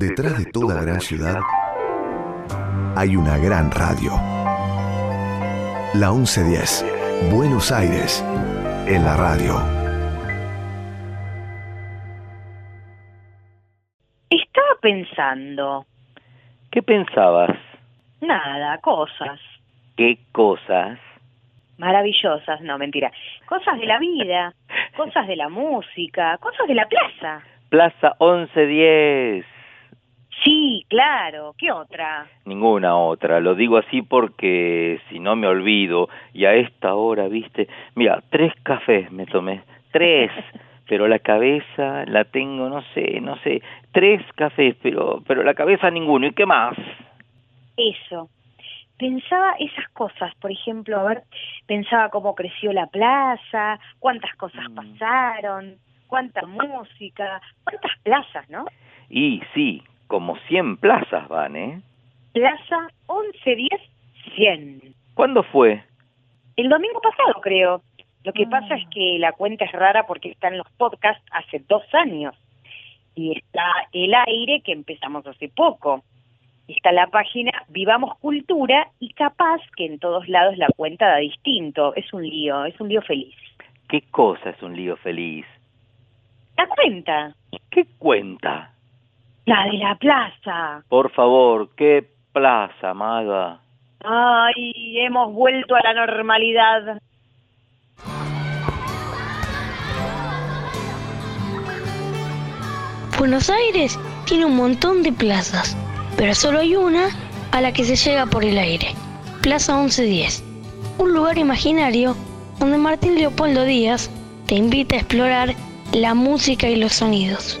Detrás de toda gran ciudad hay una gran radio. La 1110, Buenos Aires, en la radio. Estaba pensando. ¿Qué pensabas? Nada, cosas. ¿Qué cosas? Maravillosas, no, mentira. Cosas de la vida, cosas de la música, cosas de la plaza. Plaza 1110. Sí, claro. ¿Qué otra? Ninguna otra. Lo digo así porque si no me olvido y a esta hora, viste, mira, tres cafés me tomé. Tres. pero la cabeza la tengo, no sé, no sé, tres cafés, pero, pero la cabeza ninguno. ¿Y qué más? Eso. Pensaba esas cosas, por ejemplo, a ver, pensaba cómo creció la plaza, cuántas cosas Mm. pasaron, cuánta música, cuántas plazas, ¿no? Y sí, como 100 plazas van, ¿eh? Plaza 1110 100. ¿Cuándo fue? El domingo pasado, creo. Lo que Ah. pasa es que la cuenta es rara porque está en los podcasts hace dos años. Y está el aire que empezamos hace poco. Está la página Vivamos Cultura y capaz que en todos lados la cuenta da distinto. Es un lío, es un lío feliz. ¿Qué cosa es un lío feliz? La cuenta, ¿Qué cuenta? La de la plaza. Por favor, ¿qué plaza, maga? Ay, hemos vuelto a la normalidad. Buenos Aires tiene un montón de plazas, pero solo hay una a la que se llega por el aire. Plaza 1110, un lugar imaginario donde Martín Leopoldo Díaz te invita a explorar la música y los sonidos.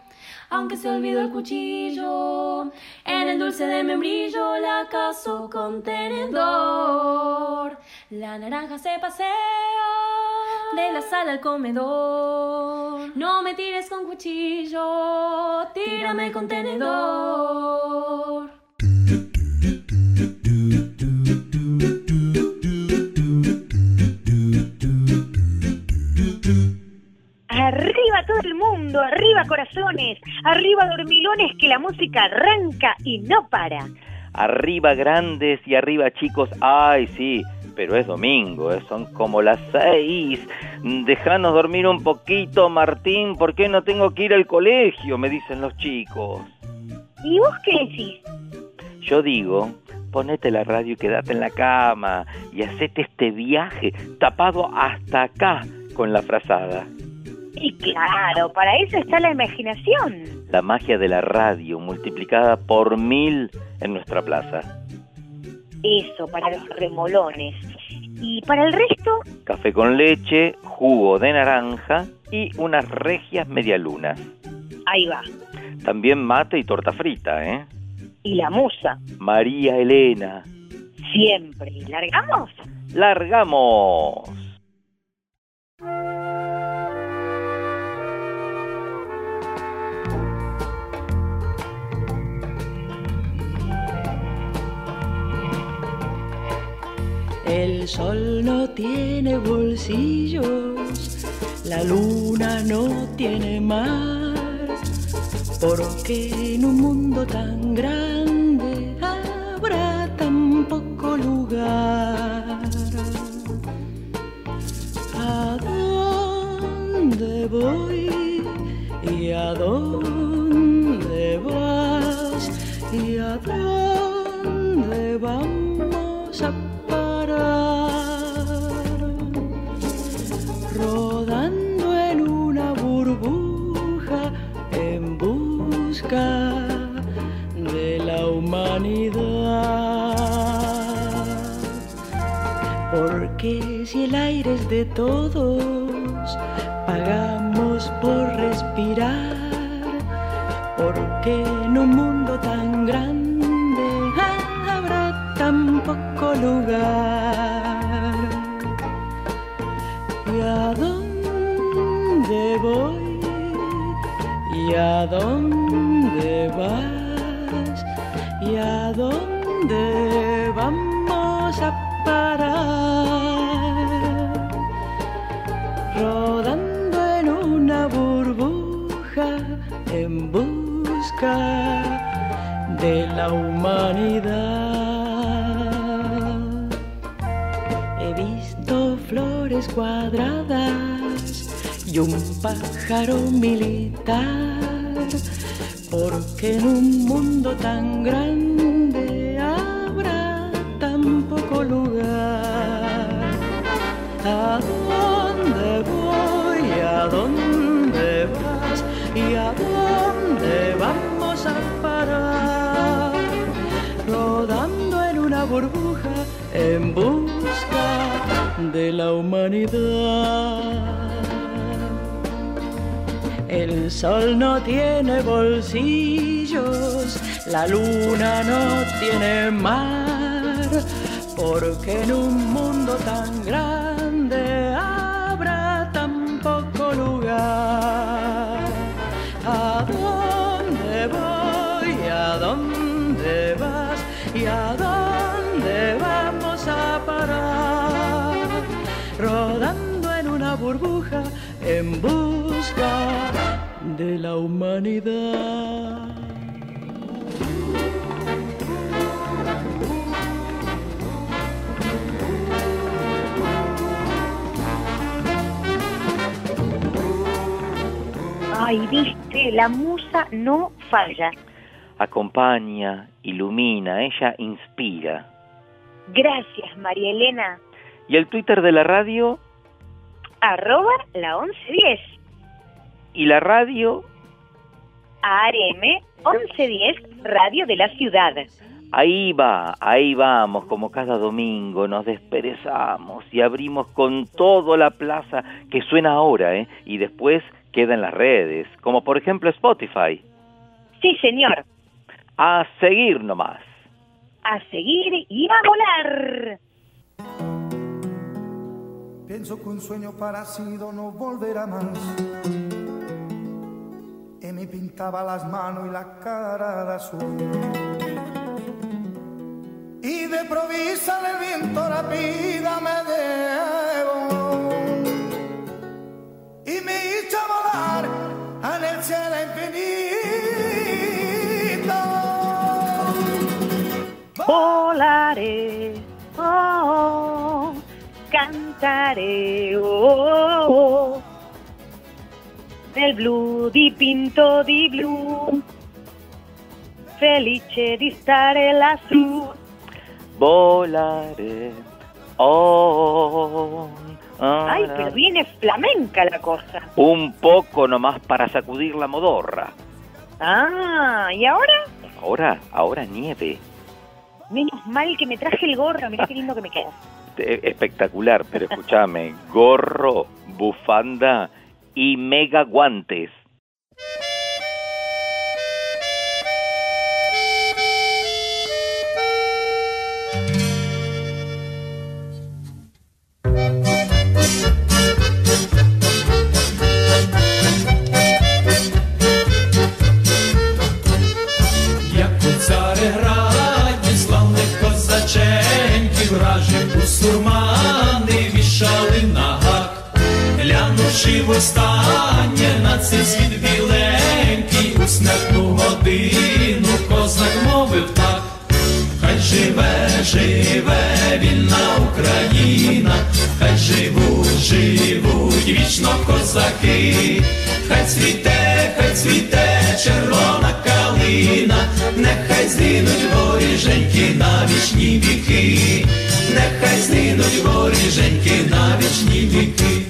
Aunque se olvidó el cuchillo. En el dulce de membrillo la caso con tenedor. La naranja se pasea de la sala al comedor. No me tires con cuchillo, tírame con tenedor. Arriba todo el mundo, arriba corazones, arriba dormilones que la música arranca y no para. Arriba grandes y arriba chicos. Ay, sí, pero es domingo, ¿eh? son como las seis. Déjanos dormir un poquito, Martín, ¿por qué no tengo que ir al colegio? Me dicen los chicos. ¿Y vos qué decís? Yo digo, ponete la radio y quédate en la cama y hacete este viaje tapado hasta acá con la frazada. Y claro, para eso está la imaginación. La magia de la radio multiplicada por mil en nuestra plaza. Eso, para los remolones. Y para el resto, Café con leche, jugo de naranja y unas regias medialunas. ahí va. También mate y torta frita, ¿eh? Y la musa, María Elena. siempre. ¿Largamos? ¡Largamos! El sol no tiene bolsillos, la luna no tiene mar, porque en un mundo tan grande habrá tan poco lugar. ¿A dónde voy y a dónde vas y a dónde vamos Porque si el aire es de todos, pagamos por respirar. Porque en un mundo tan grande ah, habrá tan poco lugar. ¿Y a dónde voy? ¿Y a dónde vas? ¿Y a dónde vamos? Rodando en una burbuja en busca de la humanidad. He visto flores cuadradas y un pájaro militar, porque en un mundo tan grande burbuja en busca de la humanidad. El sol no tiene bolsillos, la luna no tiene mar, porque en un mundo tan grande de la humanidad. Ay, viste, la musa no falla. Acompaña, ilumina, ella inspira. Gracias, María Elena. ¿Y el Twitter de la radio? Arroba la 1110. ¿Y la radio? ARM 1110, Radio de la Ciudad. Ahí va, ahí vamos, como cada domingo nos desperezamos y abrimos con todo la plaza que suena ahora, ¿eh? Y después queda en las redes, como por ejemplo Spotify. Sí, señor. A seguir nomás. A seguir y a volar. Pienso que un sueño parecido no volverá más. Me pintaba las manos y la cara de azul. Y de provisa el viento la vida me llevó. Y me hizo volar en el cielo infinito. Volaré, oh, cantaré, oh, oh, del blu dipinto di blu, felice di stare lassù. Volaré. Oh, Ay, ah, pero viene flamenca la cosa. Un poco nomás para sacudir la modorra. Ah, ¿y ahora? Ahora, ahora nieve. Menos mal que me traje el gorro, mirá qué lindo que me queda. Espectacular, pero escúchame, gorro, bufanda y mega guantes. Живе, вільна Україна, хай живуть, живуть вічно козаки, хай цвіте, хай цвіте червона калина, нехай згинуть воріженьки на вічні віки, нехай згинуть воріженьки на вічні віки.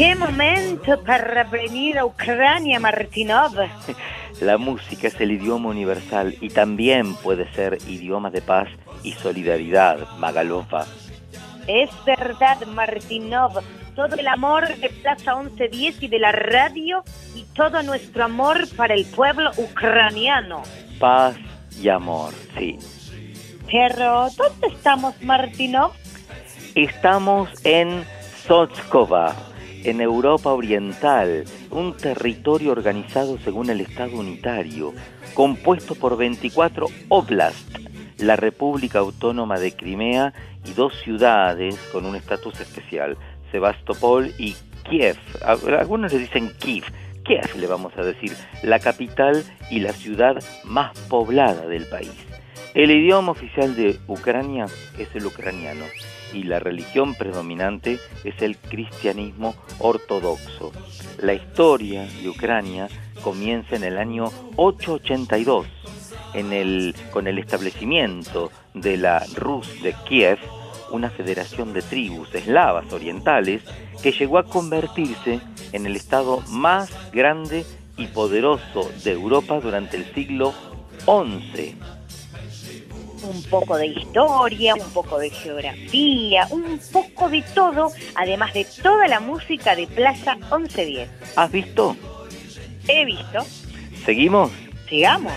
Qué momento para venir a Ucrania, Martinov. La música es el idioma universal y también puede ser idioma de paz y solidaridad, Magalofa. Es verdad, Martinov. Todo el amor de Plaza 1110 y de la radio y todo nuestro amor para el pueblo ucraniano. Paz y amor, sí. Pero, ¿dónde estamos, Martinov? Estamos en Sotskova, en Europa Oriental, un territorio organizado según el Estado unitario, compuesto por 24 oblasts, la República Autónoma de Crimea y dos ciudades con un estatus especial, Sebastopol y Kiev. Algunos le dicen Kiev, Kiev le vamos a decir, la capital y la ciudad más poblada del país. El idioma oficial de Ucrania es el ucraniano y la religión predominante es el cristianismo ortodoxo. La historia de Ucrania comienza en el año 882 en el, con el establecimiento de la Rus de Kiev, una federación de tribus eslavas orientales que llegó a convertirse en el estado más grande y poderoso de Europa durante el siglo XI. Un poco de historia, un poco de geografía, un poco de todo, además de toda la música de Plaza 1110. ¿Has visto? He visto. ¿Seguimos? Sigamos.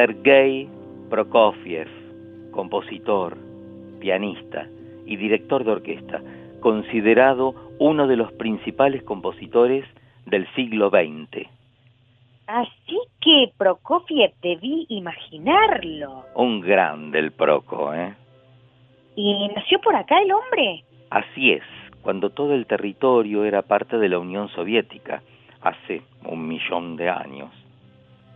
Sergei Prokofiev, compositor, pianista y director de orquesta, considerado uno de los principales compositores del siglo XX. Así que Prokofiev debí imaginarlo. Un gran del Proco, ¿eh? ¿Y nació por acá el hombre? Así es, cuando todo el territorio era parte de la Unión Soviética, hace un millón de años.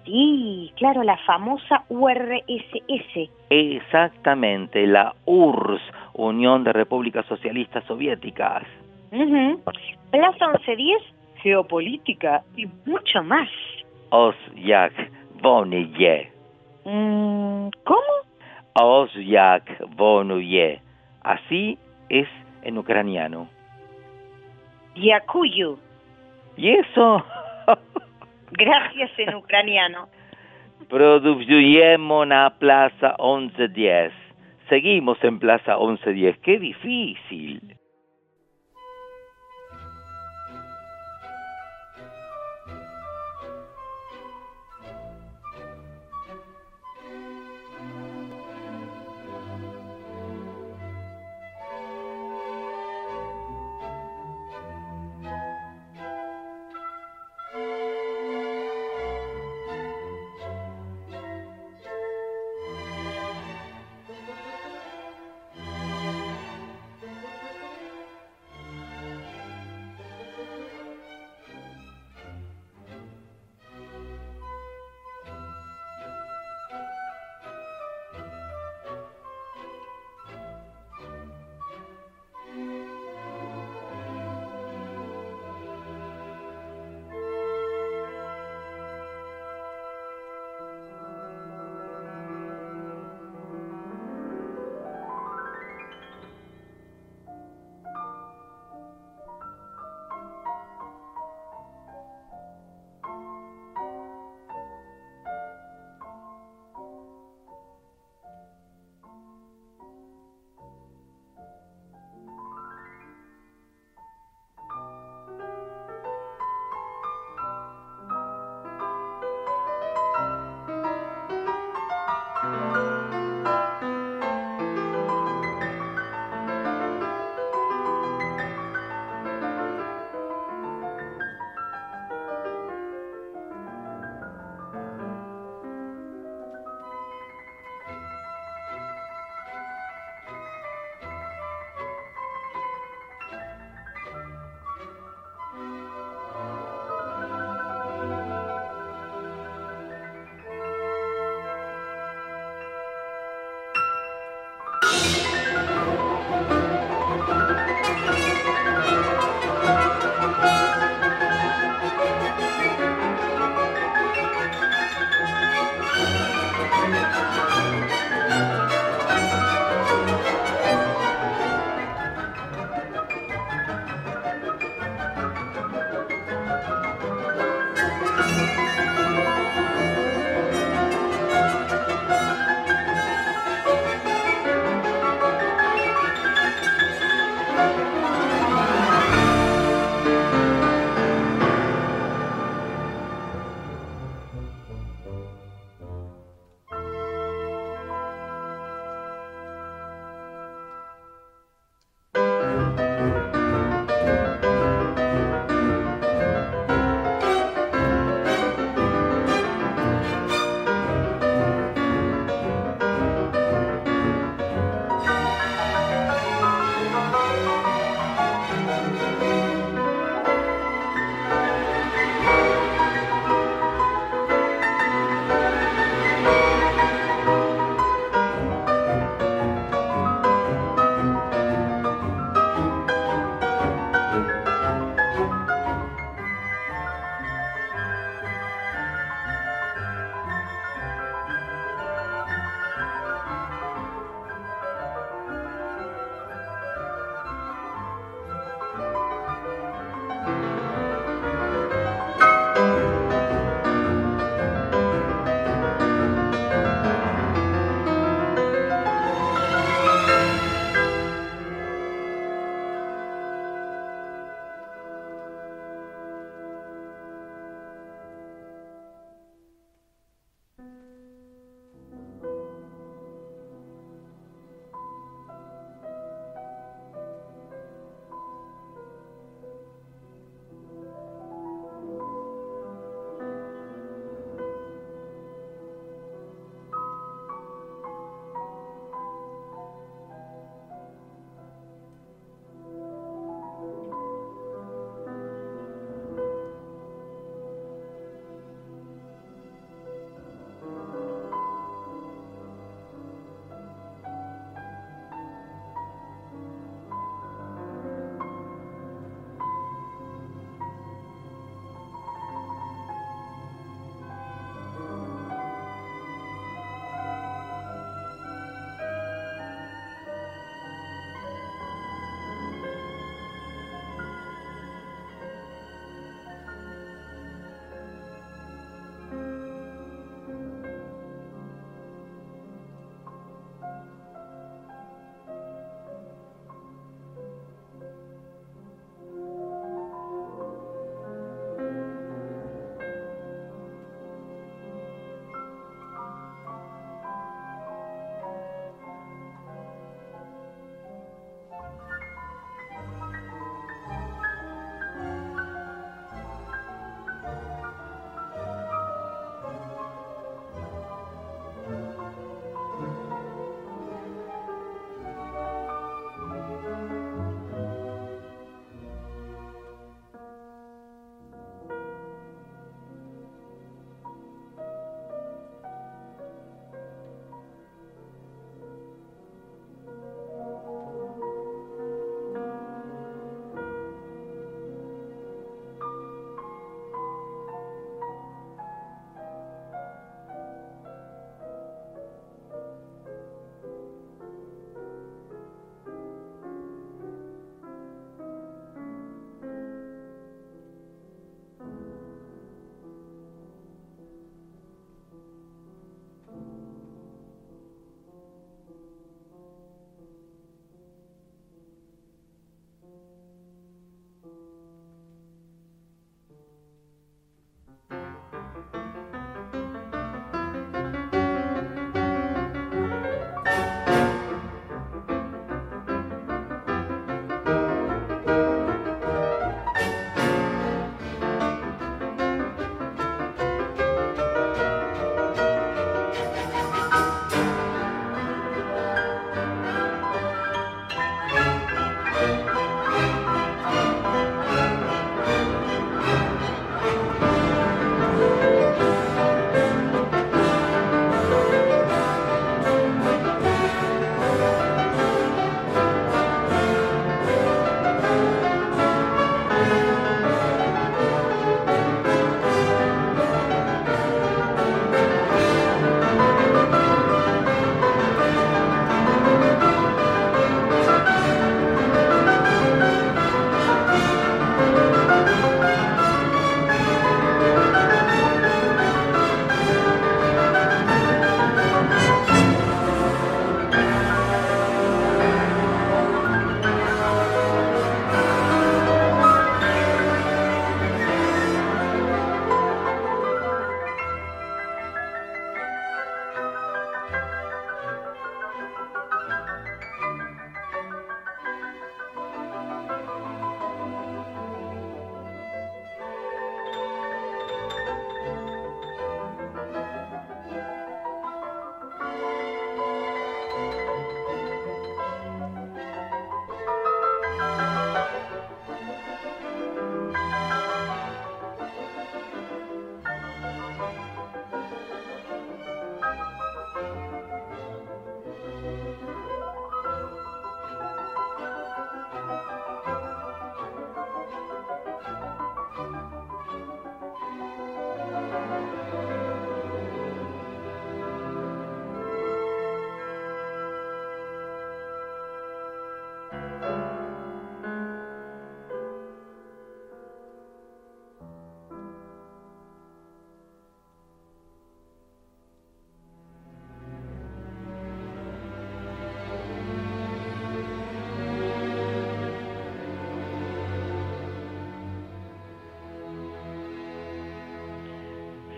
Sí, claro, la famosa URSS. Exactamente, la URSS, Unión de Repúblicas Socialistas Soviéticas. Plaza 1110, geopolítica y mucho más. Osyak Vonuye. Mm, ¿Cómo? Osyak Vonuye. Así es en ucraniano. Yakuyu. ¿Y eso? Gracias en ucraniano. Producuyemos a Plaza 1110. Seguimos en Plaza 1110. ¡Qué difícil!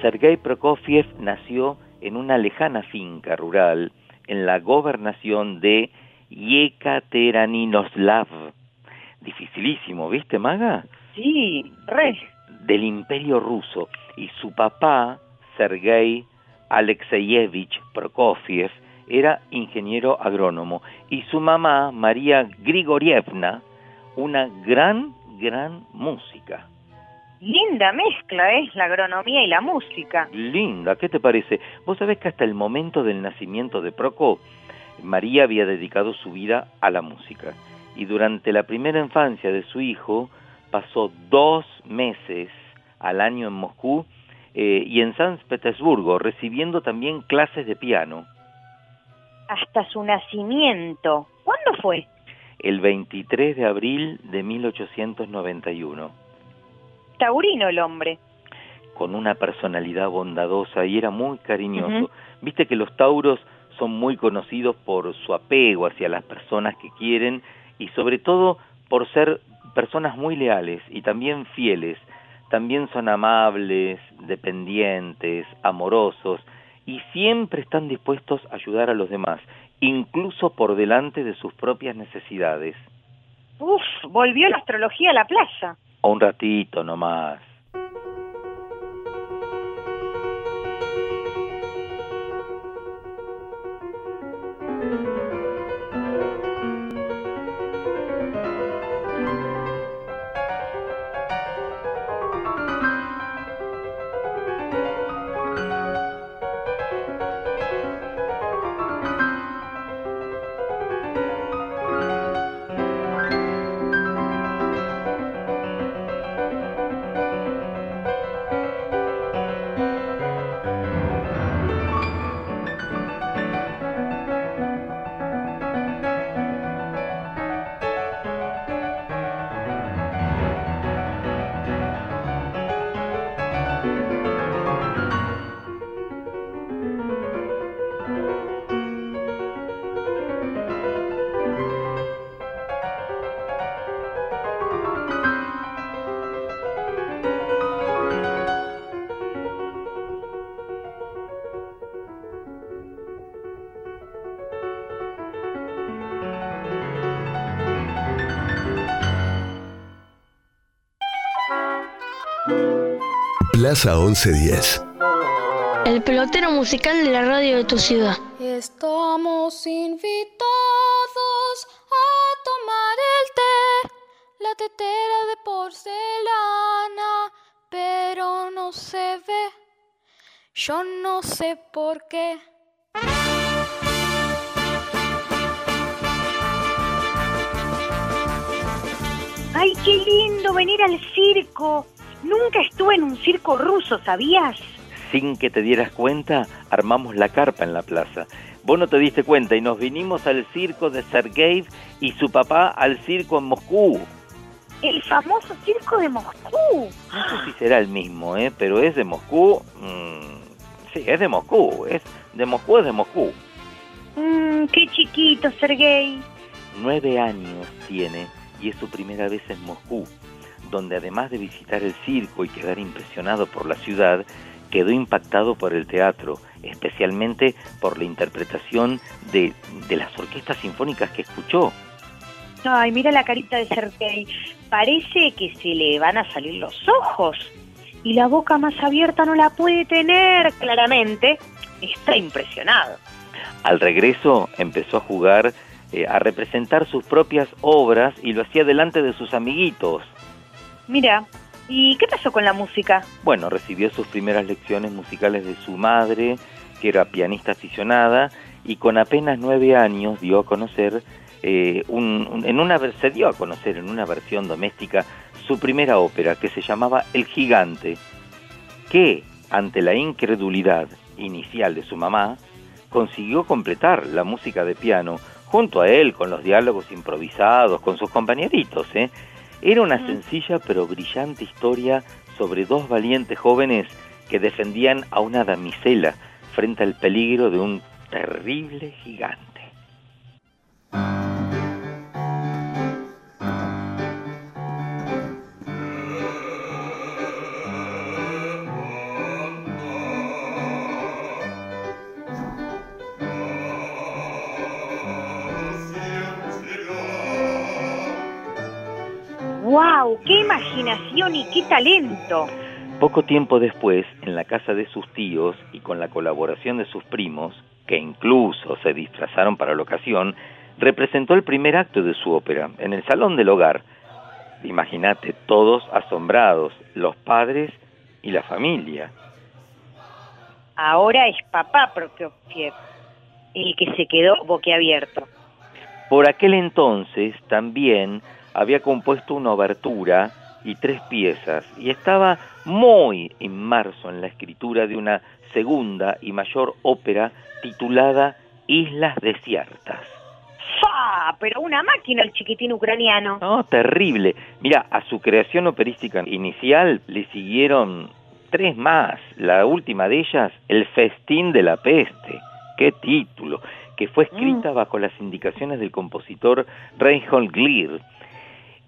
Sergei Prokofiev nació en una lejana finca rural en la gobernación de Yekateraninoslav. Dificilísimo, ¿viste, Maga? Sí, re. Del imperio ruso. Y su papá, Sergei Alexeyevich Prokofiev, era ingeniero agrónomo. Y su mamá, María Grigorievna, una gran, gran música. Linda mezcla es la agronomía y la música. Linda, ¿qué te parece? Vos sabés que hasta el momento del nacimiento de Prokop, María había dedicado su vida a la música. Y durante la primera infancia de su hijo, pasó dos meses al año en Moscú eh, y en San Petersburgo, recibiendo también clases de piano. Hasta su nacimiento. ¿Cuándo fue? El 23 de abril de 1891 taurino el hombre. Con una personalidad bondadosa y era muy cariñoso. Viste que los tauros son muy conocidos por su apego hacia las personas que quieren y sobre todo por ser personas muy leales y también fieles. También son amables, dependientes, amorosos y siempre están dispuestos a ayudar a los demás, incluso por delante de sus propias necesidades. Uf, volvió la astrología a la plaza un ratito nomás. Plaza 1110. El pelotero musical de la radio de tu ciudad. Estamos invitados a tomar el té, la tetera de porcelana, pero no se ve. Yo no sé por qué. ¡Ay, qué lindo venir al circo! Nunca estuve en un circo ruso, ¿sabías? Sin que te dieras cuenta, armamos la carpa en la plaza. Vos no te diste cuenta y nos vinimos al circo de Sergei y su papá al circo en Moscú. El famoso circo de Moscú. No sé si será el mismo, ¿eh? pero es de Moscú. Mm, sí, es de Moscú. Es de Moscú, es de Moscú. Mmm, qué chiquito, Sergei. Nueve años tiene y es su primera vez en Moscú donde además de visitar el circo y quedar impresionado por la ciudad, quedó impactado por el teatro, especialmente por la interpretación de, las orquestas sinfónicas que escuchó. Ay, mira la carita de Sergei. Parece que se le van a salir los ojos. Y la boca más abierta no la puede tener, claramente. Está impresionado. Al regreso empezó a jugar, eh, a representar sus propias obras y lo hacía delante de sus amiguitos. Mira, ¿y qué pasó con la música? Bueno, recibió sus primeras lecciones musicales de su madre, que era pianista aficionada, y con apenas nueve años dio a conocer, eh, en una, se dio a conocer en una versión doméstica su primera ópera, que se llamaba El Gigante, que, ante la incredulidad inicial de su mamá, consiguió completar la música de piano junto a él, con los diálogos improvisados, con sus compañeritos, ¿eh? Era una sencilla pero brillante historia sobre dos valientes jóvenes que defendían a una damisela frente al peligro de un terrible gigante. ¡Wow! ¡Qué imaginación y qué talento! Poco tiempo después, en la casa de sus tíos y con la colaboración de sus primos, que incluso se disfrazaron para la ocasión, representó el primer acto de su ópera en el salón del hogar. Imagínate, todos asombrados, los padres y la familia. Ahora es papá Prokofiev el que se quedó boquiabierto. Por aquel entonces también había compuesto una obertura y tres piezas y estaba muy inmerso en la escritura de una segunda y mayor ópera titulada Islas Desiertas. ¡Fa! Pero una máquina el chiquitín ucraniano. No, terrible. Mira, a su creación operística inicial le siguieron tres más. La última de ellas, El Festín de la Peste. ¡Qué título! Que fue escrita bajo las indicaciones del compositor Reinhold Glir.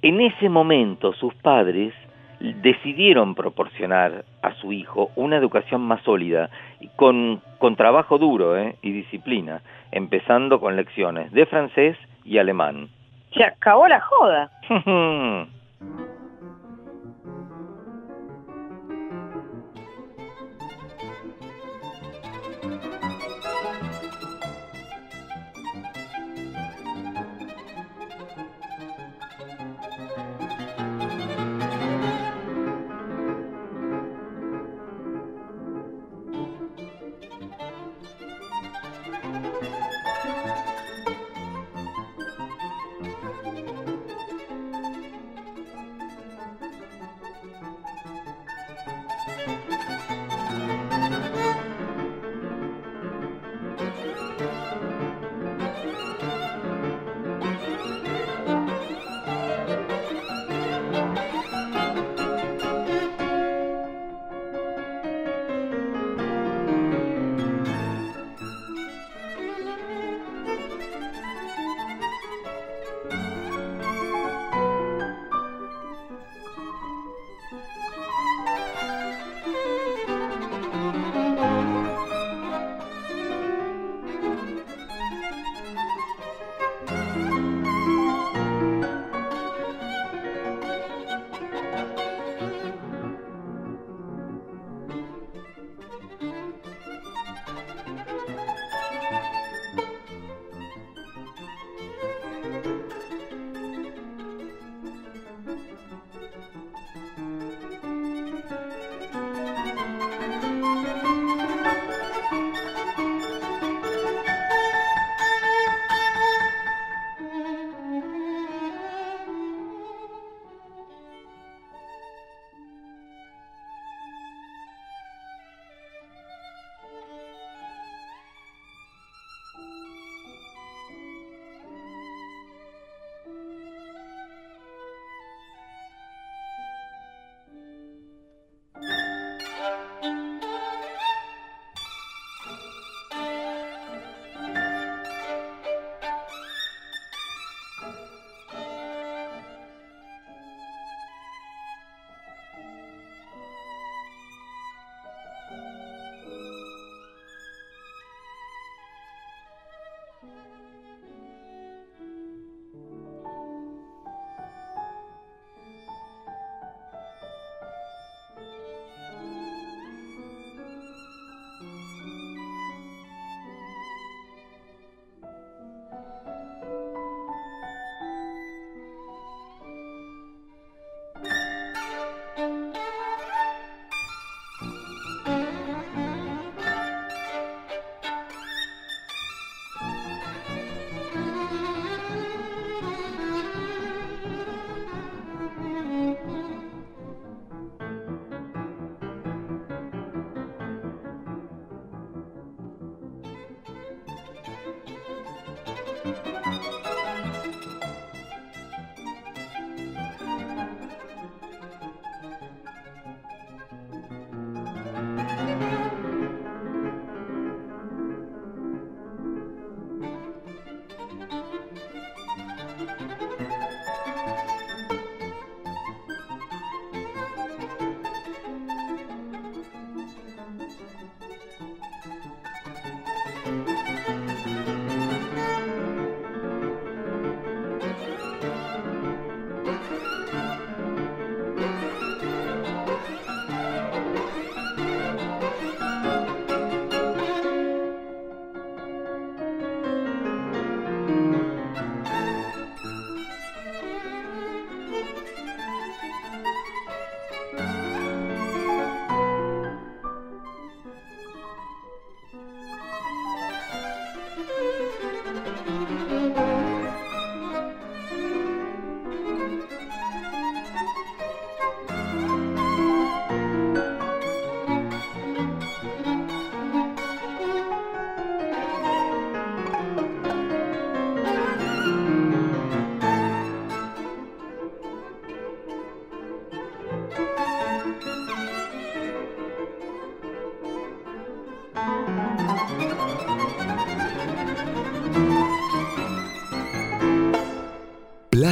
En ese momento sus padres decidieron proporcionar a su hijo una educación más sólida, con, con trabajo duro ¿eh? y disciplina, empezando con lecciones de francés y alemán. Se acabó la joda.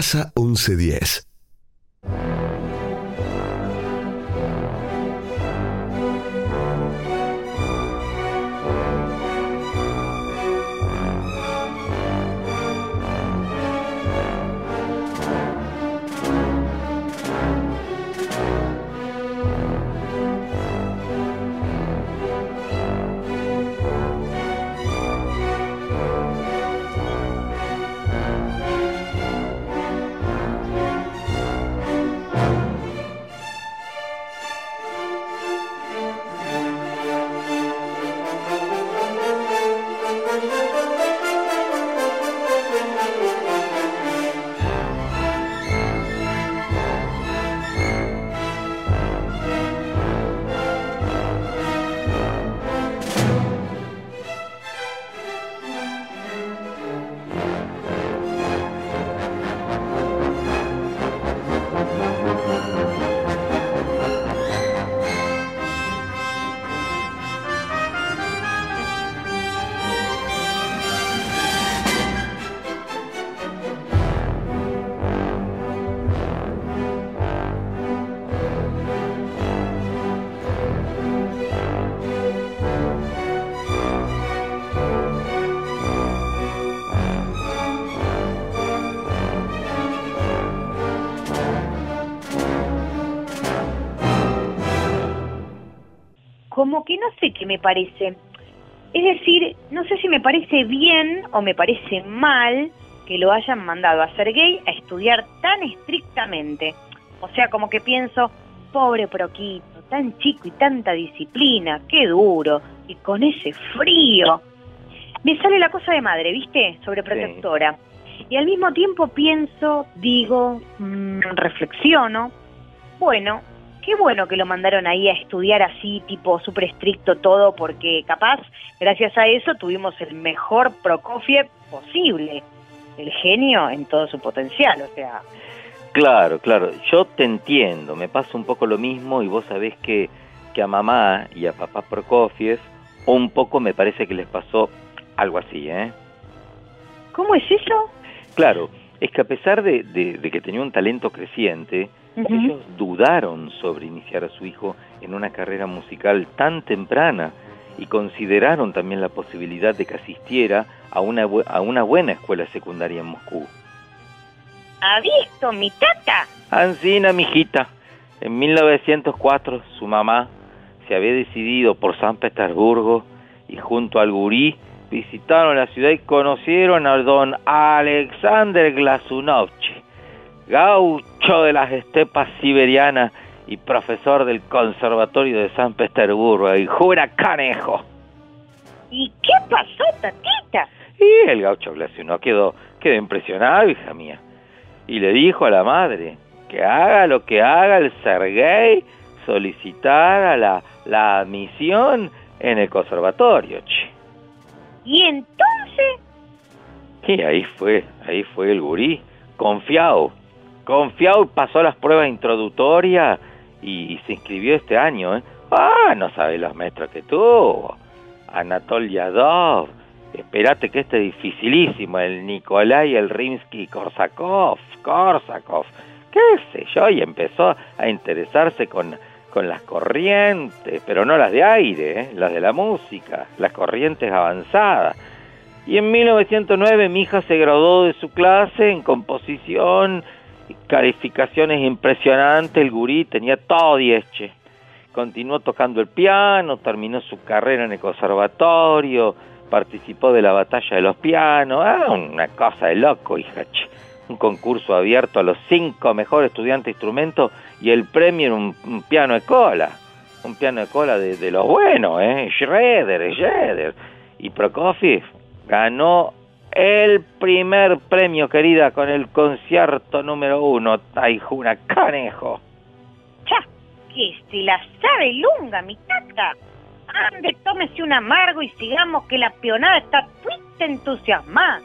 Plaza 1110. Que me parece. Es decir, no sé si me parece bien o me parece mal que lo hayan mandado a Sergei a estudiar tan estrictamente. O sea, como que pienso, pobre Proquito, tan chico y tanta disciplina, qué duro, y con ese frío. Me sale la cosa de madre, ¿viste? Sobre protectora. Y al mismo tiempo pienso, digo, mm, reflexiono, bueno, qué bueno que lo mandaron ahí a estudiar así, tipo súper estricto todo, porque capaz, gracias a eso, tuvimos el mejor Prokofiev posible. El genio en todo su potencial, o sea. Claro, claro, yo te entiendo, me pasa un poco lo mismo y vos sabés que, que a mamá y a papá Prokofiev un poco me parece que les pasó algo así, ¿eh? ¿Cómo es eso? Claro, es que a pesar de, de- de que tenía un talento creciente, ellos dudaron sobre iniciar a su hijo en una carrera musical tan temprana y consideraron también la posibilidad de que asistiera a una, a una buena escuela secundaria en Moscú. ¿Ha visto mi tata? Ancina, mijita, en 1904 su mamá se había decidido por San Petersburgo y junto al gurí visitaron la ciudad y conocieron al don Alexander Glasunovich, gaucho de las estepas siberianas y profesor del Conservatorio de San Petersburgo, y jura canejo. ¿Y qué pasó, tatita? Y el gaucho Glasunovich quedó, quedó impresionado, hija mía, y le dijo a la madre que haga lo que haga el Sergei, solicitar la, la admisión en el conservatorio, che. ¿Y entonces? Y ahí fue, ahí fue el gurí, confiado, confiado pasó las pruebas introductorias y, se inscribió este año, ¿eh? Ah, no sabe los metros que tuvo. Anatol Yadov, esperate que este es dificilísimo, el Nikolai, el Rimsky, Korsakov, Korsakov, qué sé yo, y empezó a interesarse con, con las corrientes, pero no las de aire, ¿eh? las de la música, las corrientes avanzadas. Y en 1909 mi hija se graduó de su clase en composición, calificaciones impresionantes, el gurí tenía todo 10, che. Continuó tocando el piano, terminó su carrera en el conservatorio, participó de la batalla de los pianos, ah, una cosa de loco, hija. Un concurso abierto a los cinco mejores estudiantes de instrumento y el premio era un, piano de cola, un piano de cola de, de los buenos, ¿eh? Schroeder, Schroeder. Y Prokofiev ganó el primer premio, querida, con el concierto número uno, Taijuna Canejo. ¡Cha! Que se la sabe lunga, mi tata. Ande, tómese un amargo y sigamos que la pionada está triste entusiasmada.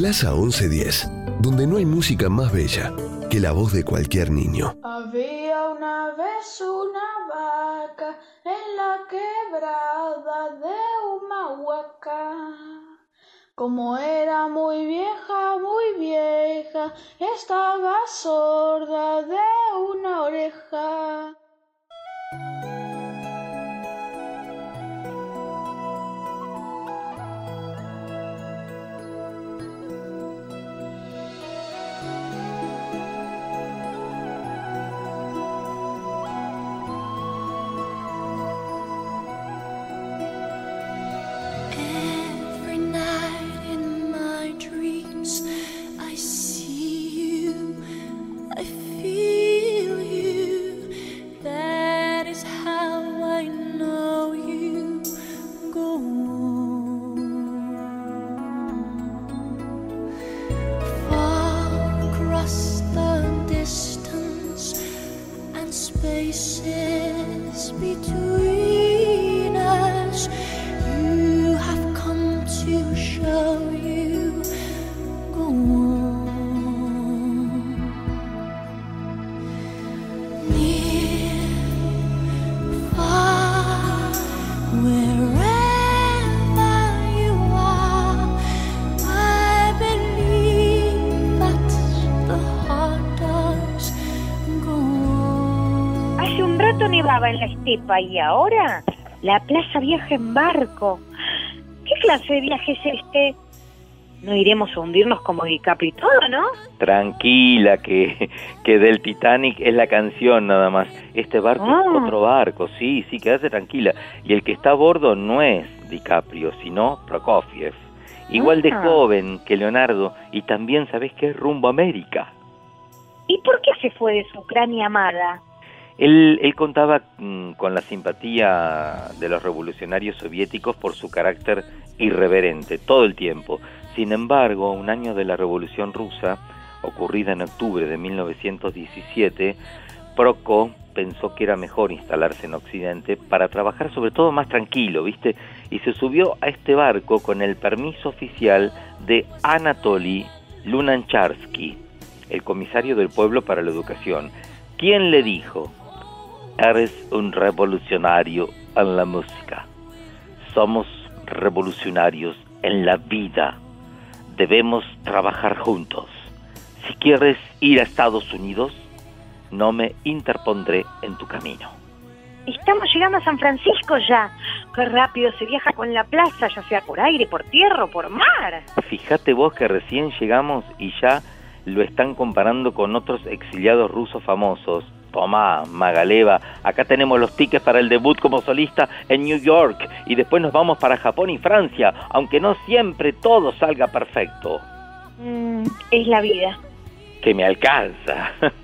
Plaza 1110, donde no hay música más bella que la voz de cualquier niño. Había una vez una vaca en la quebrada de Humahuaca. Como era muy vieja, muy vieja, estaba sorda de una oreja. Estepa y ahora la plaza viaja en barco. ¿Qué clase de viaje es este? No iremos a hundirnos como DiCaprio y todo, ¿no? Tranquila, que, que del Titanic es la canción nada más. Este barco es Ah. otro barco, sí, sí, quédate tranquila. Y el que está a bordo no es DiCaprio, sino Prokofiev. Igual de Ah. joven que Leonardo y también sabes que es rumbo a América. ¿Y por qué se fue de su Ucrania amada? Él, contaba mm, con la simpatía de los revolucionarios soviéticos por su carácter irreverente todo el tiempo. Sin embargo, un año de la Revolución Rusa, ocurrida en octubre de 1917, Proko pensó que era mejor instalarse en Occidente para trabajar sobre todo más tranquilo, ¿viste? Y se subió a este barco con el permiso oficial de Anatoly Lunacharsky, el comisario del pueblo para la educación. ¿Quién le dijo? Eres un revolucionario en la música. Somos revolucionarios en la vida. Debemos trabajar juntos. Si quieres ir a Estados Unidos, no me interpondré en tu camino. Estamos llegando a San Francisco ya. Qué rápido se viaja con la plaza, ya sea por aire, por tierra o por mar. Fíjate vos que recién llegamos y ya lo están comparando con otros exiliados rusos famosos. Tomá, Magaleva, acá tenemos los tickets para el debut como solista en New York y después nos vamos para Japón y Francia, aunque no siempre todo salga perfecto. Mm, es la vida. Que me alcanza.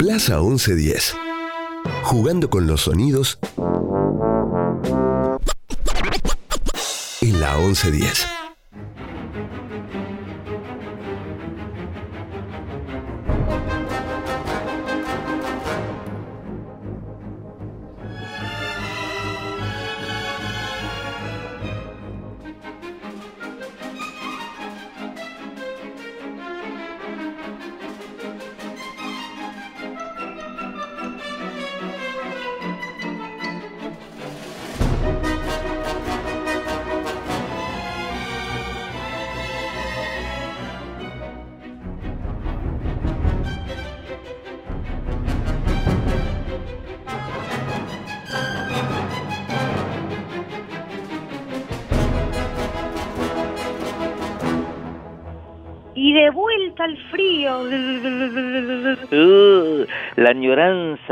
Plaza 1110. Jugando con los sonidos en la 1110.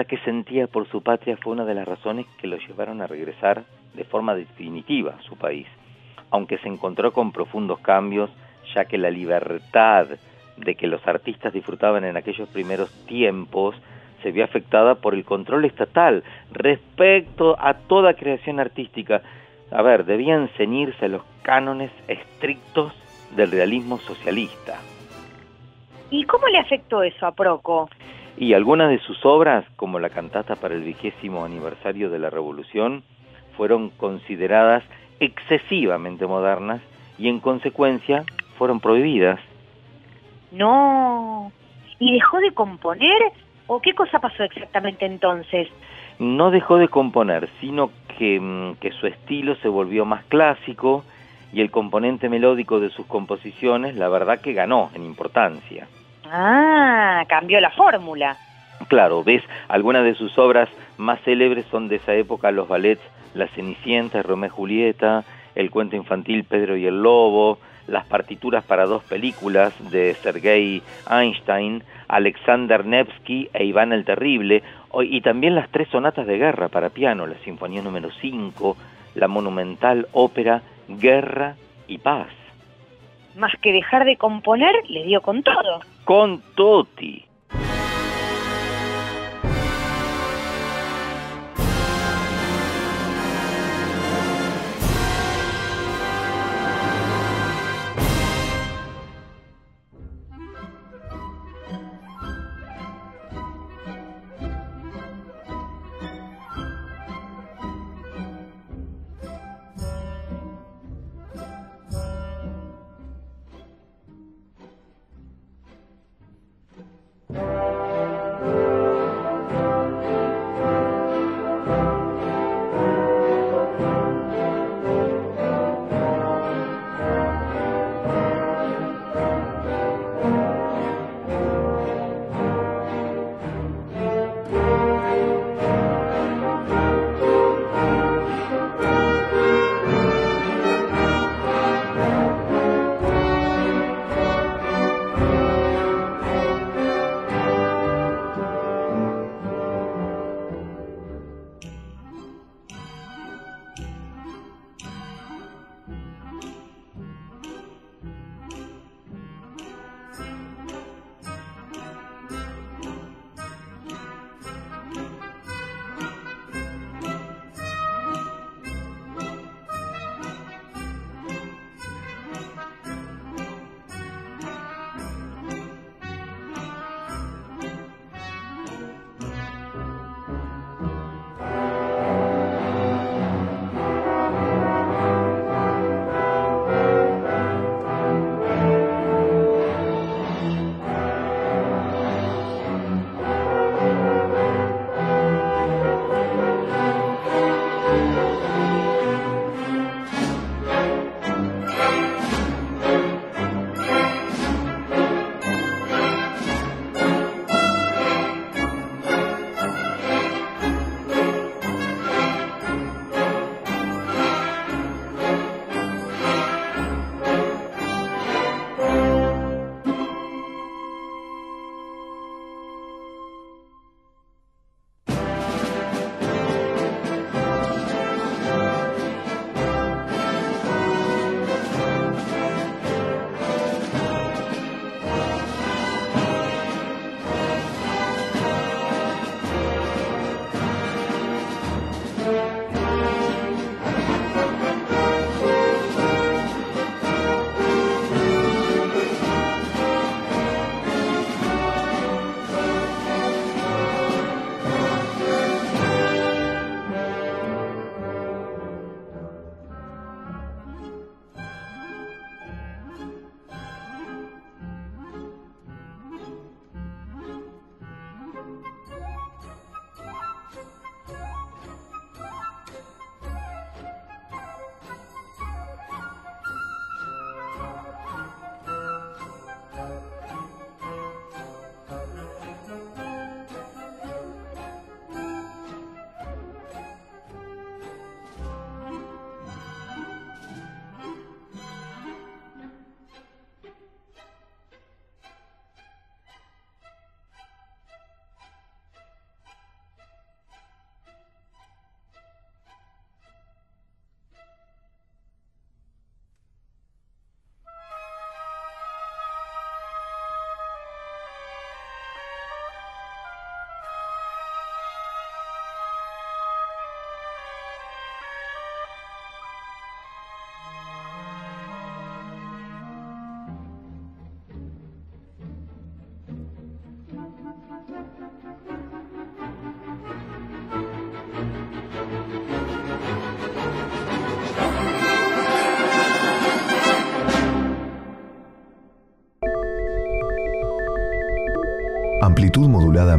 Que sentía por su patria fue una de las razones que lo llevaron a regresar de forma definitiva a su país, aunque se encontró con profundos cambios, ya que la libertad de que los artistas disfrutaban en aquellos primeros tiempos se vio afectada por el control estatal respecto a toda creación artística. A ver, debían ceñirse los cánones estrictos del realismo socialista. ¿Y cómo le afectó eso a Proco? Y algunas de sus obras, como la cantata para el vigésimo aniversario de la Revolución, fueron consideradas excesivamente modernas y en consecuencia fueron prohibidas. No. ¿Y dejó de componer? ¿O qué cosa pasó exactamente entonces? No dejó de componer, sino que, mm, que su estilo se volvió más clásico y el componente melódico de sus composiciones, la verdad que ganó en importancia. Ah, cambió la fórmula. Claro, ves, algunas de sus obras más célebres son de esa época los ballets La Cenicienta, Romeo y Julieta, el cuento infantil Pedro y el Lobo, las partituras para dos películas de Sergei Einstein, Alexander Nevsky e Iván el Terrible, y también las tres sonatas de guerra para piano, la Sinfonía número 5, la monumental ópera Guerra y Paz. Más que dejar de componer, le dio con todo. Con Toti.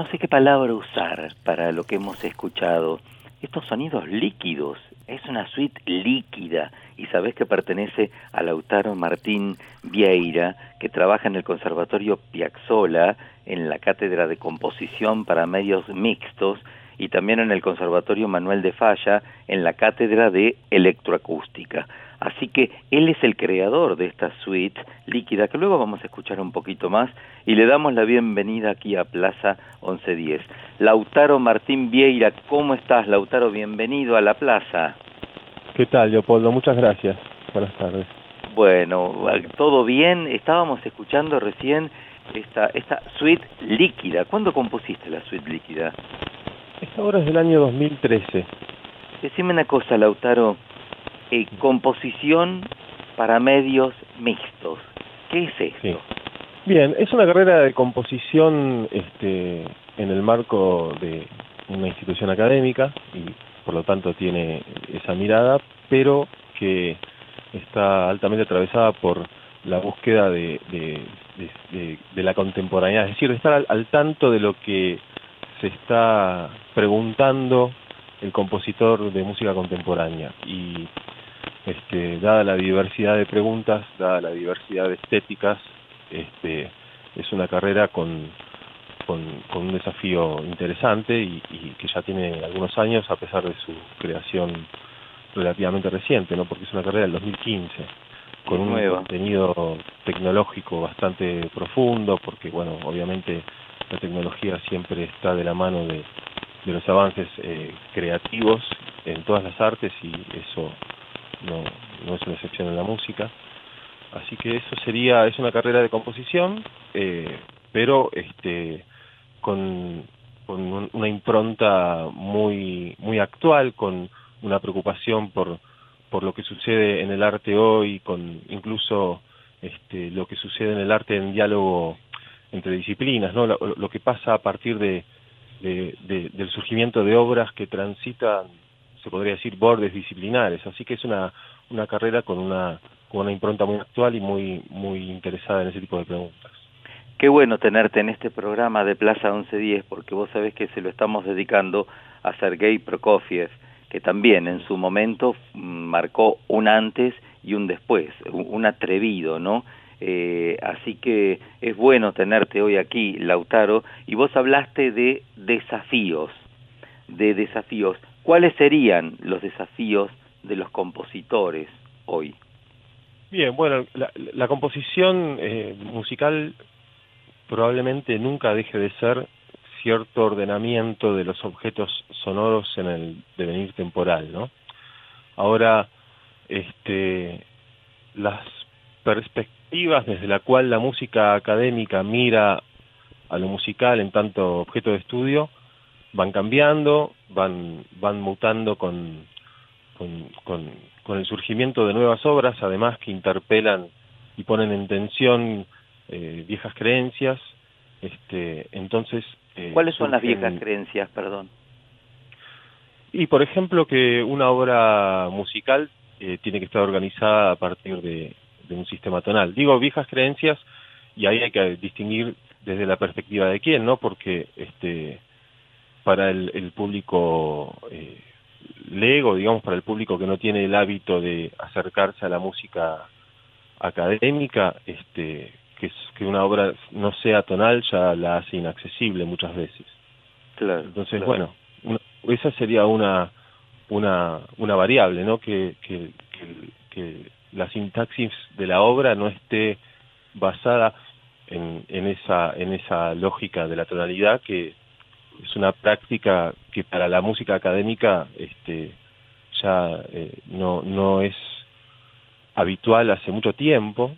no sé qué palabra usar para lo que hemos escuchado? Estos sonidos líquidos, es una suite líquida y sabes que pertenece a Lautaro Martín Vieira, que trabaja en el Conservatorio Piazzolla, en la Cátedra de Composición para Medios Mixtos y también en el Conservatorio Manuel de Falla, en la Cátedra de Electroacústica. Así que él es el creador de esta suite líquida que luego vamos a escuchar un poquito más y le damos la bienvenida aquí a Plaza 1110. Lautaro Martín Vieira, ¿cómo estás Lautaro? Bienvenido a la plaza. ¿Qué tal, Leopoldo? Muchas gracias. Buenas tardes. Bueno, todo bien. Estábamos escuchando recién esta, esta suite líquida. ¿Cuándo compusiste la suite líquida? Esta obra es del año 2013. Decime una cosa, Lautaro. Eh, composición para medios mixtos. ¿Qué es esto? Sí. Bien, es una carrera de composición este, en el marco de una institución académica y por lo tanto tiene esa mirada, pero que está altamente atravesada por la búsqueda de, de, de, de, de la contemporaneidad, es decir, de estar al, al tanto de lo que se está preguntando el compositor de música contemporánea y este, dada la diversidad de preguntas, dada la diversidad de estéticas, este, es una carrera con, con, con un desafío interesante y, y, que ya tiene algunos años a pesar de su creación relativamente reciente, ¿no? porque es una carrera del 2015 con un Nueva. contenido tecnológico bastante profundo, porque bueno, obviamente la tecnología siempre está de la mano de, de los avances eh, creativos en todas las artes y eso no, no es una excepción en la música. Así que eso sería, es una carrera de composición, eh, pero este con, con un- una impronta muy, muy actual, con una preocupación por, por lo que sucede en el arte hoy, con incluso este, lo que sucede en el arte en diálogo entre disciplinas, ¿no? lo, lo que pasa a partir de, de- de- del surgimiento de obras que transitan, se podría decir, bordes disciplinares. Así que es una, una carrera con una, con una impronta muy actual y muy, muy interesada en ese tipo de preguntas. Qué bueno tenerte en este programa de Plaza 1110, porque vos sabés que se lo estamos dedicando a Sergei Prokofiev, que también en su momento mm, marcó un antes y un después, un atrevido, ¿no? Eh, así que es bueno tenerte hoy aquí, Lautaro, y vos hablaste de desafíos, de desafíos. ¿Cuáles serían los desafíos de los compositores hoy? Bien, bueno, la, composición eh, musical probablemente nunca deje de ser cierto ordenamiento de los objetos sonoros en el devenir temporal, ¿no? Ahora, este, las perspectivas desde la cual la música académica mira a lo musical en tanto objeto de estudio van cambiando, van, van mutando con, con, con, con el surgimiento de nuevas obras, además que interpelan y ponen en tensión eh, viejas creencias. Este, entonces, eh, ¿Cuáles son las viejas creencias, perdón? y por ejemplo que una obra musical eh, tiene que estar organizada a partir de, de un sistema tonal. Digo viejas creencias y ahí hay que distinguir desde la perspectiva de quién, ¿no? Porque este para el, el público eh, lego, digamos, para el público que no tiene el hábito de acercarse a la música académica, este que, es- que una obra no sea tonal ya la hace inaccesible muchas veces. Claro. Entonces, claro. bueno, una- esa sería una una una variable, ¿no? Que, que, que, que la sintaxis de la obra no esté basada en, en esa en esa lógica de la tonalidad que es una práctica que para la música académica este ya eh, no, no es habitual hace mucho tiempo,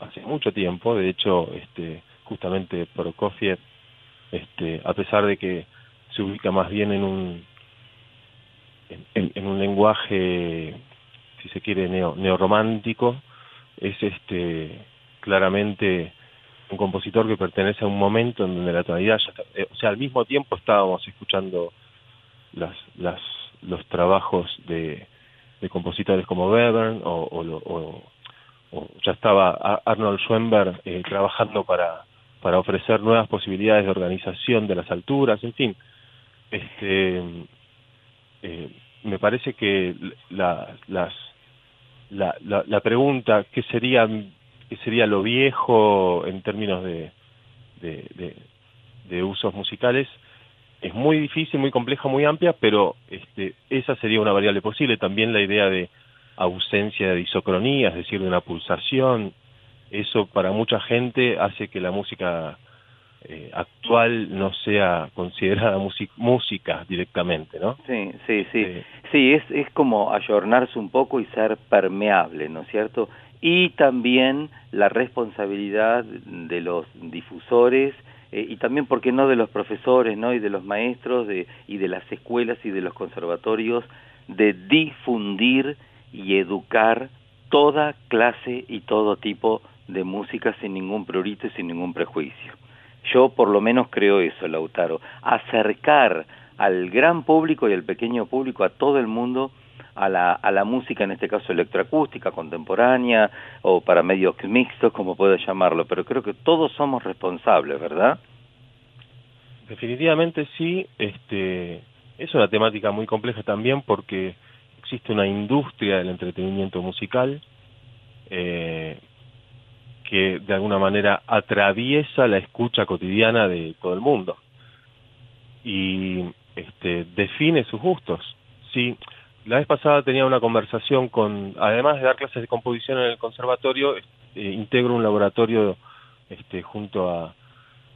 hace mucho tiempo, de hecho, este, justamente Prokofiev, este, a pesar de que se ubica más bien en un en, en- un lenguaje, si se quiere, neo, neorromántico, es este claramente un compositor que pertenece a un momento en donde la tonalidad ya eh, o sea, al mismo tiempo estábamos escuchando las, las, los trabajos de, compositores como Webern o, o, o- ya estaba Ar- Arnold Schoenberg eh, trabajando para, para ofrecer nuevas posibilidades de organización de las alturas, en fin. Este, eh, me parece que la, las, la, la, la pregunta, ¿qué sería, ¿qué sería lo viejo en términos de, de, de, de usos musicales? Es muy difícil, muy compleja, muy amplia, pero este, esa sería una variable posible. También la idea de ausencia de disocronía, es decir, de una pulsación, eso para mucha gente hace que la música eh, actual no sea considerada música directamente, ¿no? Sí, sí, sí. Sí, es, es como ayornarse un poco y ser permeable, ¿no es cierto? Y también la responsabilidad de los difusores eh, y también, ¿por qué no?, de los profesores, ¿no?, y de los maestros de, y de las escuelas y de los conservatorios de difundir y educar toda clase y todo tipo de música sin ningún prurito y sin ningún prejuicio. Yo por lo menos creo eso, Lautaro, acercar al gran público y al pequeño público, a todo el mundo, a la, a la música, en este caso electroacústica, contemporánea, o para medios mixtos, como pueda llamarlo, pero creo que todos somos responsables, ¿verdad? Definitivamente sí, este, es una temática muy compleja también porque existe una industria del entretenimiento musical eh, que de alguna manera atraviesa la escucha cotidiana de todo el mundo y este, define sus gustos. Sí, la vez pasada tenía una conversación con, además de dar clases de composición en el conservatorio, eh, integro un laboratorio este, junto a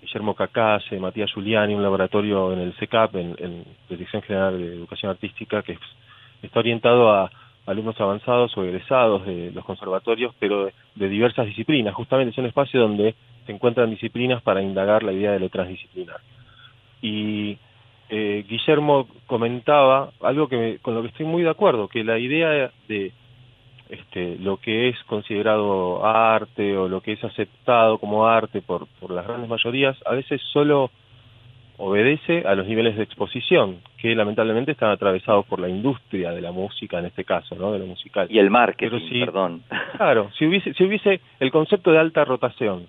Guillermo Cacase, Matías Giuliani, un laboratorio en el CECAP, en, en Dirección General de Educación Artística, que es- está orientado a alumnos avanzados o egresados de los conservatorios, pero de, de diversas disciplinas. Justamente es un espacio donde se encuentran disciplinas para indagar la idea de lo transdisciplinar. Y eh, Guillermo comentaba algo que me- con lo que estoy muy de acuerdo, que la idea de este, lo que es considerado arte o lo que es aceptado como arte por, por las grandes mayorías, a veces solo obedece a los niveles de exposición, que lamentablemente están atravesados por la industria de la música, en este caso, ¿no? de lo musical. Y el marketing, si- perdón. Claro, si hubiese, si hubiese el concepto de alta rotación,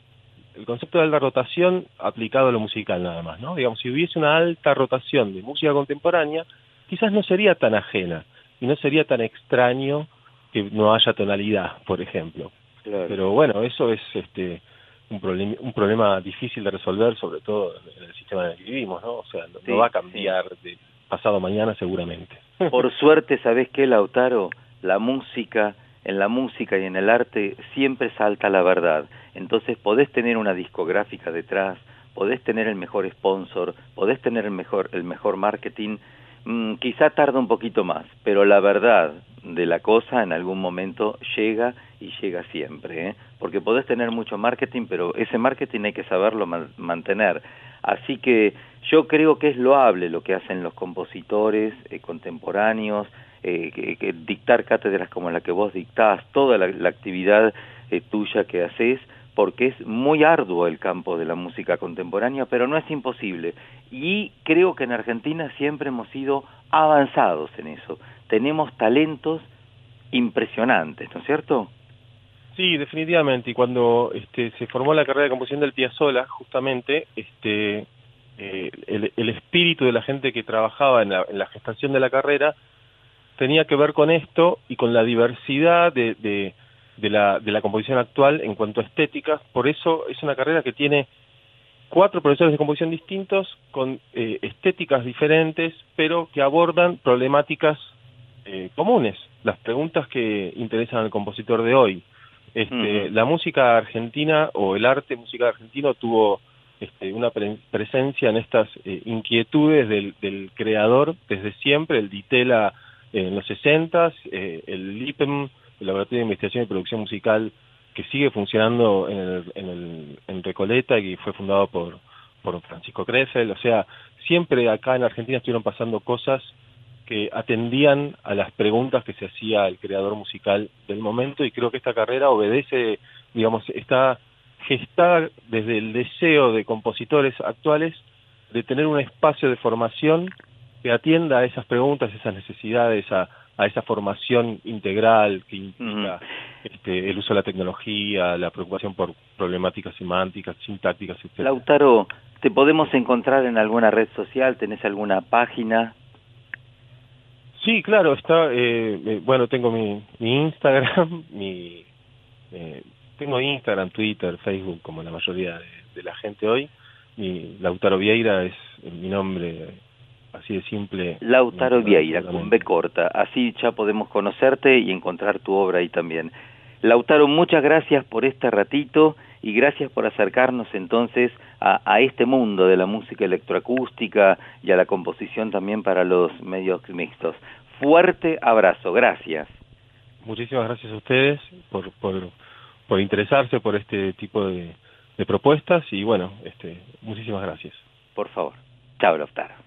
el concepto de alta rotación aplicado a lo musical nada más, ¿no? Digamos, si hubiese una alta rotación de música contemporánea, quizás no sería tan ajena y no sería tan extraño que no haya tonalidad, por ejemplo. Claro. Pero bueno, eso es este un, problema un problema difícil de resolver, sobre todo en el sistema en el que vivimos, ¿no? O sea, no, Sí, no va a cambiar de pasado mañana seguramente. Por suerte, ¿sabés qué, Lautaro? La música, en la música y en el arte siempre salta la verdad. Entonces podés tener una discográfica detrás, podés tener el mejor sponsor, podés tener el mejor, el mejor marketing, mm, quizá tarda un poquito más, pero la verdad de la cosa en algún momento llega y llega siempre, ¿eh? porque podés tener mucho marketing, pero ese marketing hay que saberlo man- mantener. Así que yo creo que es loable lo que hacen los compositores eh, contemporáneos, eh, que, dictar cátedras como la que vos dictás, toda la, la actividad eh, tuya que haces, porque es muy arduo el campo de la música contemporánea, pero no es imposible. Y creo que en Argentina siempre hemos sido avanzados en eso. Tenemos talentos impresionantes, ¿no es cierto? Sí, definitivamente. Y cuando este, se formó la carrera de composición del Piazzolla, justamente, este, eh, el, el espíritu de la gente que trabajaba en la, en la gestación de la carrera tenía que ver con esto y con la diversidad de, de, de la, de la composición actual en cuanto a estéticas. Por eso es una carrera que tiene cuatro profesores de composición distintos con eh, estéticas diferentes, pero que abordan problemáticas eh, comunes, las preguntas que interesan al compositor de hoy. Este, La música argentina o el arte musical argentino tuvo este, una pre- presencia en estas eh, inquietudes del, del creador desde siempre. El Ditela en los 60, eh, el LIPEM, el Laboratorio de Investigación y Producción Musical, que sigue funcionando en, el, en, el, en Recoleta y fue fundado por, por Francisco Krefel. O sea, siempre acá en Argentina estuvieron pasando cosas que atendían a las preguntas que se hacía el creador musical del momento y creo que esta carrera obedece, digamos, está gestada desde el deseo de compositores actuales de tener un espacio de formación que atienda a esas preguntas, esas necesidades, a, a esa formación integral que implica este, el uso de la tecnología, la preocupación por problemáticas semánticas, sintácticas, etc. Lautaro, ¿te podemos encontrar en alguna red social? ¿Tenés alguna página? Sí, claro, está, eh, eh, bueno, tengo mi, mi Instagram, mi, eh, tengo Instagram, Twitter, Facebook, como la mayoría de, de la gente hoy. Mi Lautaro Vieira es mi nombre, así de simple. Lautaro Vieira, con B corta. Así ya podemos conocerte y encontrar tu obra ahí también. Lautaro, muchas gracias por este ratito y gracias por acercarnos entonces a, a, este mundo de la música electroacústica y a la composición también para los medios mixtos. Fuerte abrazo, gracias. Muchísimas gracias a ustedes por, por, por interesarse por este tipo de, de propuestas y bueno, este, muchísimas gracias. Por favor. Chao, Lautaro.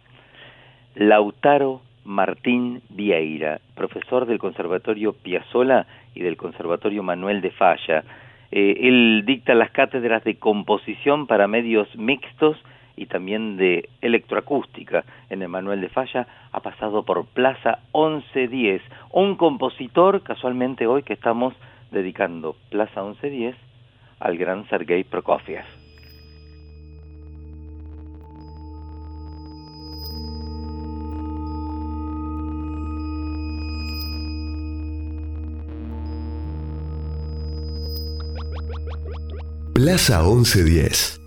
Lautaro Martín Vieira, profesor del Conservatorio Piazzola y del Conservatorio Manuel de Falla. Eh, él dicta las cátedras de composición para medios mixtos y también de electroacústica en el Manuel de Falla, ha pasado por Plaza 1110, un compositor casualmente hoy que estamos dedicando Plaza 1110 al gran Sergei Prokofiev. Plaza 1110.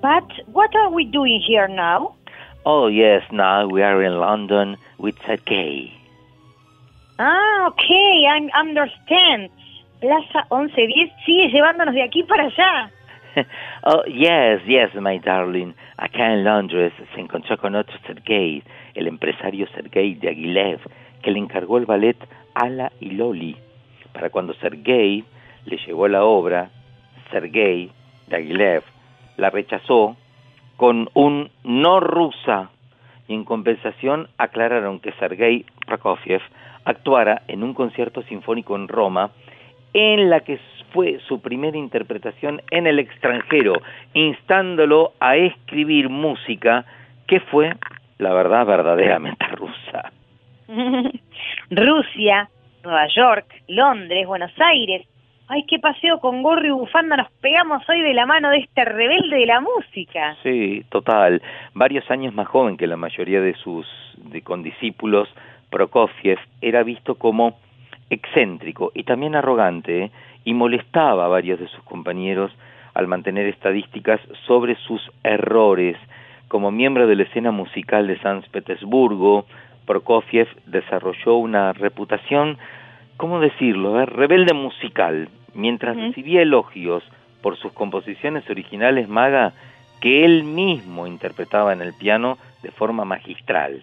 But what are we doing here now? Oh, yes, now we are in London with Sergey. Ah, okay, I understand. Plaza 1110 sigue llevándonos de aquí para allá. oh, yes, yes, my darling. Acá en Londres se encontró con otro Sergei, el empresario Sergei de Aguilev, que le encargó el ballet Ala y Loli. Para cuando Sergei le llevó la obra, Sergei de Aguilev la rechazó con un no rusa y en compensación aclararon que Sergei Prokofiev actuara en un concierto sinfónico en Roma en la que fue su primera interpretación en el extranjero, instándolo a escribir música que fue, la verdad, verdaderamente rusa. Rusia, Nueva York, Londres, Buenos Aires. Ay, qué paseo con gorro y bufanda nos pegamos hoy de la mano de este rebelde de la música. Sí, total. Varios años más joven que la mayoría de sus de condiscípulos, Prokofiev era visto como excéntrico y también arrogante ¿eh? y molestaba a varios de sus compañeros al mantener estadísticas sobre sus errores. Como miembro de la escena musical de San Petersburgo, Prokofiev desarrolló una reputación, ¿cómo decirlo?, rebelde musical, mientras recibía elogios por sus composiciones originales maga que él mismo interpretaba en el piano de forma magistral.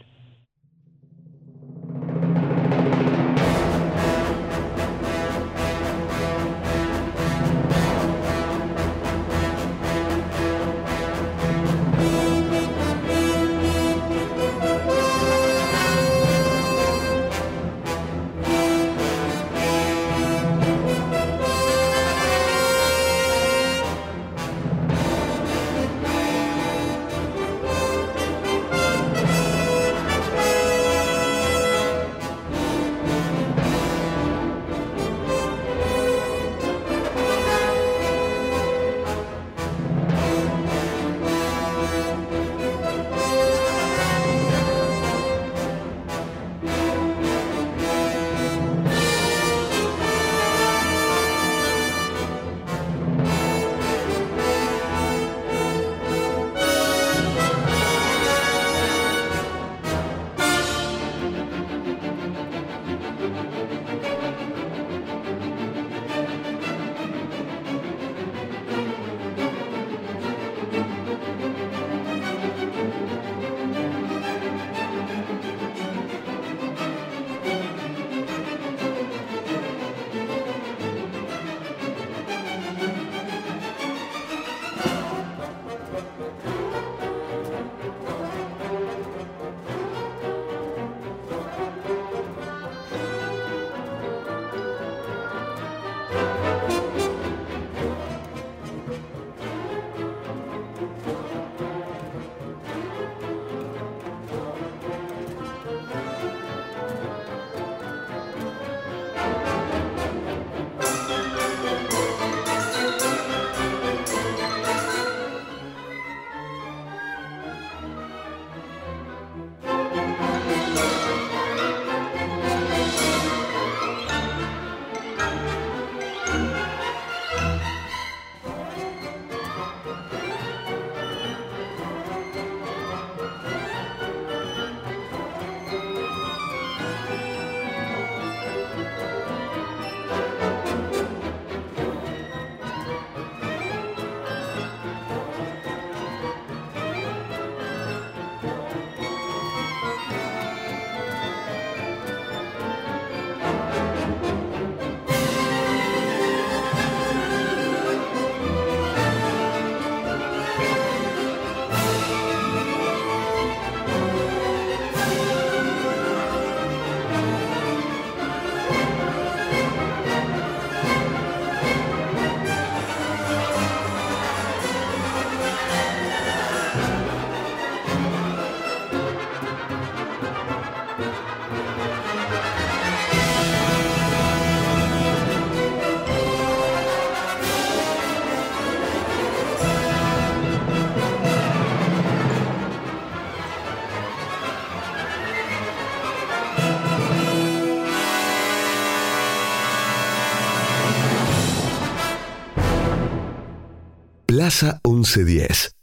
Plaza 1110.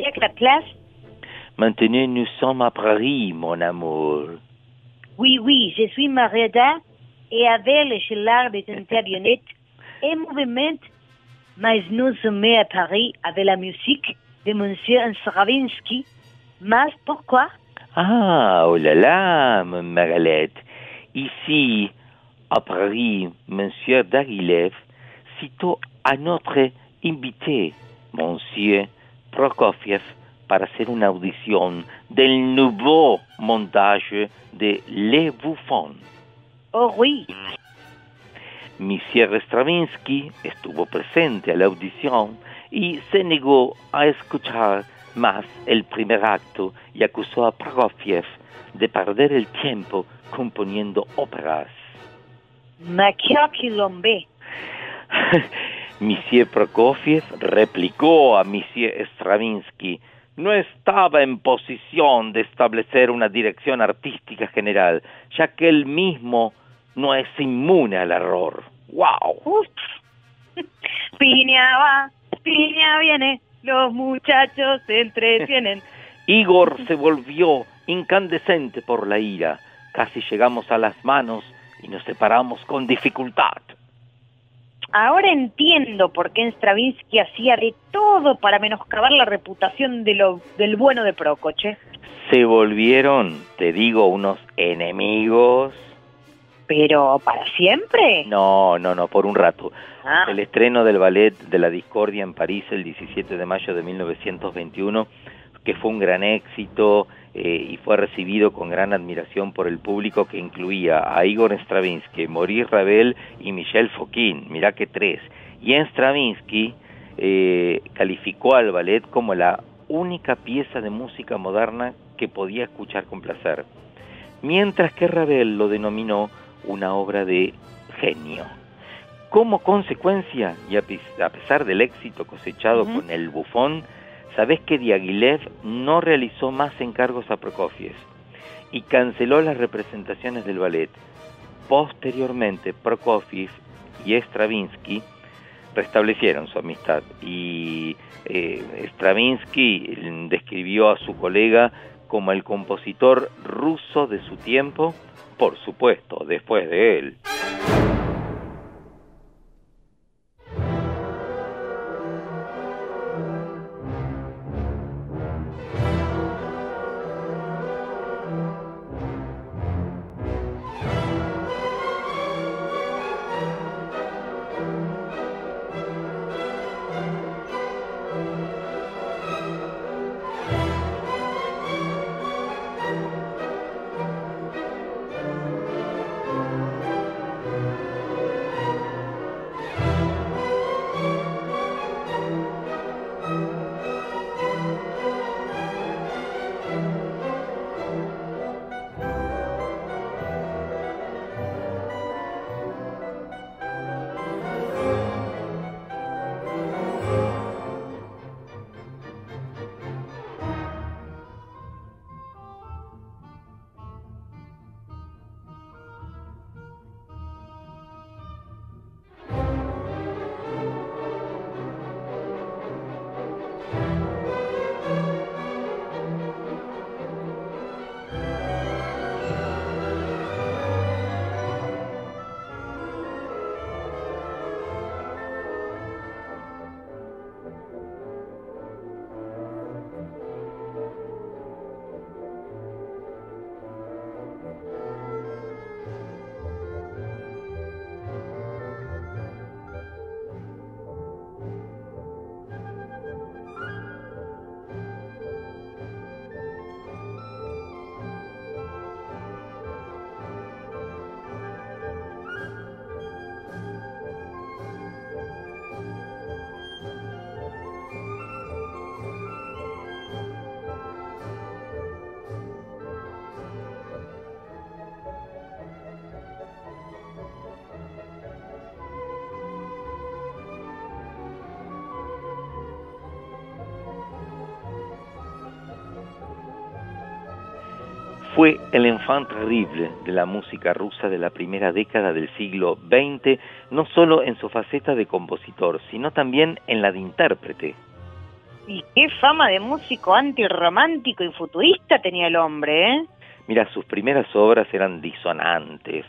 Avec la classe Maintenant, nous sommes à Paris, mon amour. Oui, oui, je suis Marietta et avec le chelar des intérionnettes et mouvement, mais nous sommes à Paris avec la musique de Monsieur Stravinsky. Mais pourquoi? Ah, oh là là, ma Magalette. Ici, à Paris, Monsieur Daguilev citó a notre invité, Monsieur Prokofiev, para hacer una audición del nuevo montaje de Le Buffon. Oh oui, Monsieur Stravinsky estuvo presente a la audición y se negó a escuchar más el primer acto y acusó a Prokofiev de perder el tiempo componiendo óperas. Maquia Quilombé. Monsieur Prokofiev replicó a Monsieur Stravinsky no estaba en posición de establecer una dirección artística general, ya que él mismo no es inmune al error. ¡Wow! Uf. Piña va, piña viene, los muchachos se entretienen. Igor se volvió incandescente por la ira. Casi llegamos a las manos y nos separamos con dificultad. Ahora entiendo por qué Stravinsky hacía de todo para menoscabar la reputación de lo, del bueno de Procoche. Se volvieron, te digo, unos enemigos. Pero para siempre. No, no, no, por un rato. Ah. El estreno del ballet de la Discordia en París el 17 de mayo de 1921, que fue un gran éxito eh, y fue recibido con gran admiración por el público que incluía a Igor Stravinsky, Maurice Ravel y Michel Fokine, mirá que tres. Y en Stravinsky eh, calificó al ballet como la única pieza de música moderna que podía escuchar con placer, mientras que Ravel lo denominó una obra de genio. Como consecuencia, y a pes- a pesar del éxito cosechado con el bufón, sabés que Diaghilev no realizó más encargos a Prokofiev y canceló las representaciones del ballet. Posteriormente, Prokofiev y Stravinsky restablecieron su amistad y eh, Stravinsky describió a su colega como el compositor ruso de su tiempo, por supuesto, después de él. El enfant terrible de la música rusa de la primera década del siglo XX, no solo en su faceta de compositor, sino también en la de intérprete. Y qué fama de músico antirromántico y futurista tenía el hombre, ¿eh? Mira, sus primeras obras eran disonantes,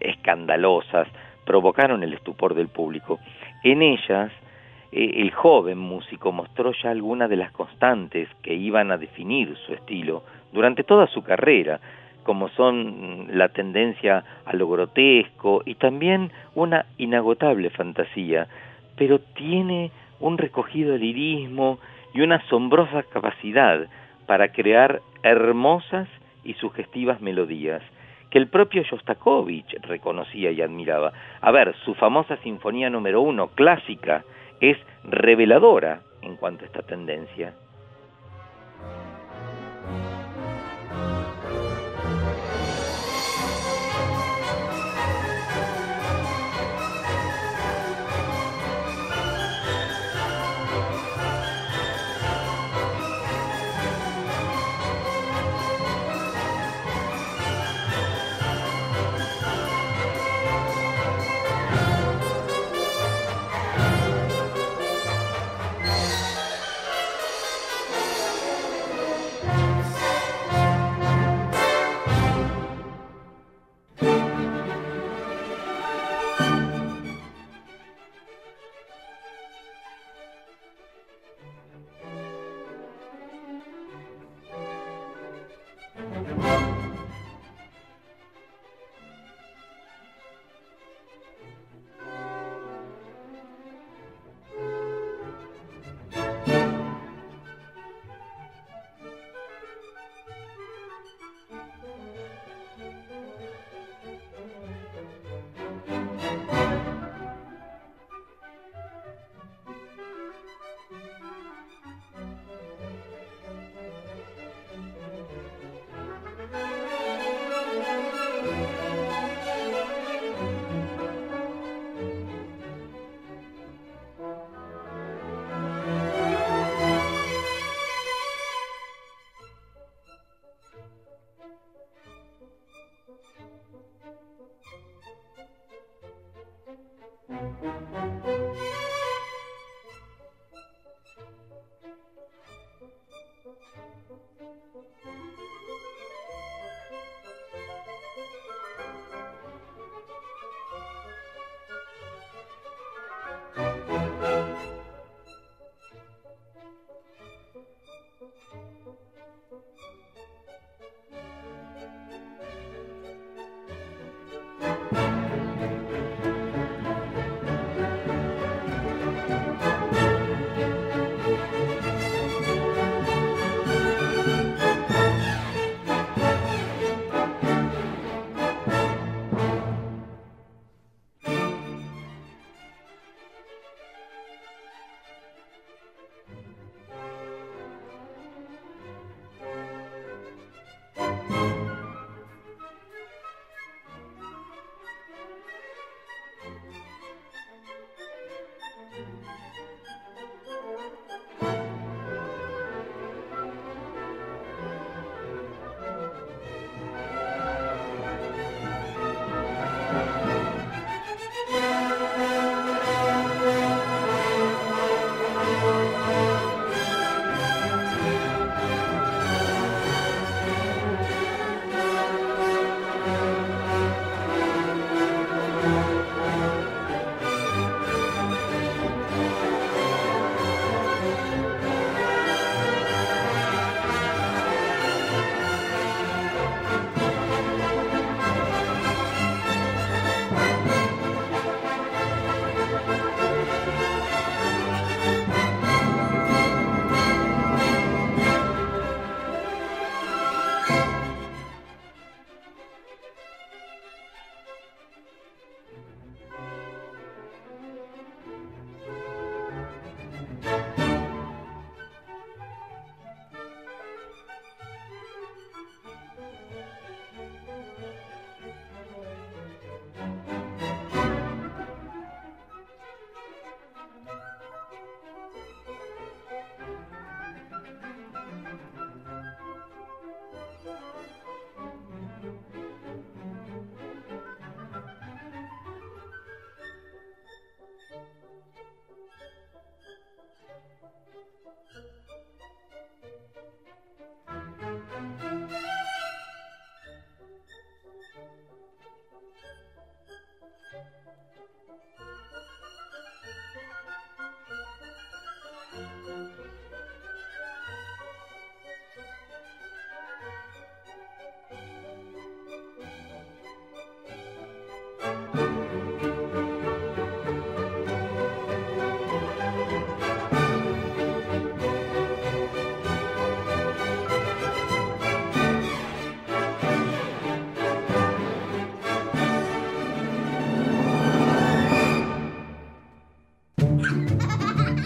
escandalosas, provocaron el estupor del público. En ellas, eh, el joven músico mostró ya algunas de las constantes que iban a definir su estilo durante toda su carrera, como son la tendencia a lo grotesco y también una inagotable fantasía, pero tiene un recogido lirismo y una asombrosa capacidad para crear hermosas y sugestivas melodías que el propio Shostakovich reconocía y admiraba. A ver, su famosa Sinfonía número uno, clásica, es reveladora en cuanto a esta tendencia.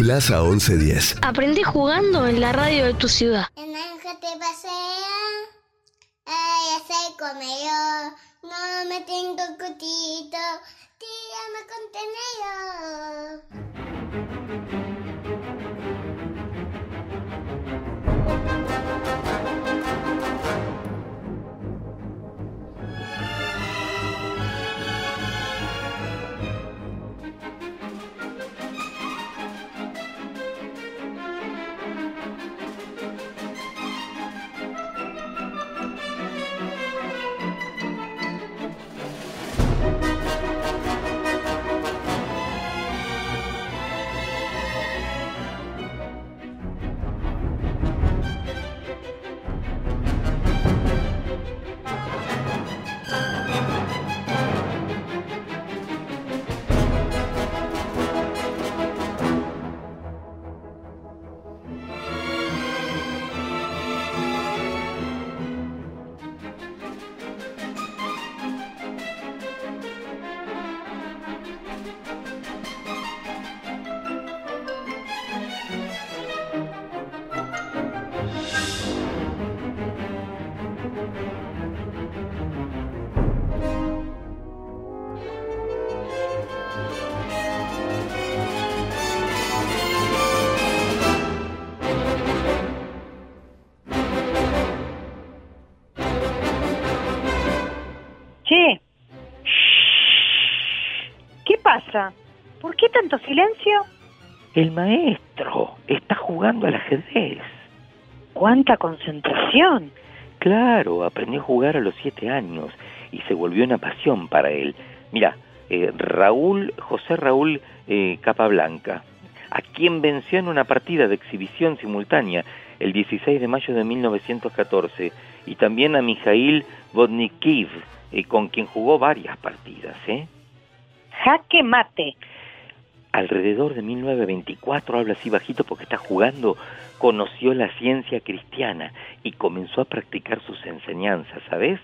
Plaza 1110. Aprendí jugando en la radio de tu ciudad. Claro, aprendió a jugar a los siete años y se volvió una pasión para él. Mira, eh, Raúl, José Raúl eh, Capablanca, a quien venció en una partida de exhibición simultánea el 16 de mayo de 1914, y también a Mijail Vodnikiv, eh, con quien jugó varias partidas. ¿eh? Jaque mate. Alrededor de 1924, habla así bajito porque está jugando, conoció la ciencia cristiana y comenzó a practicar sus enseñanzas, ¿sabes?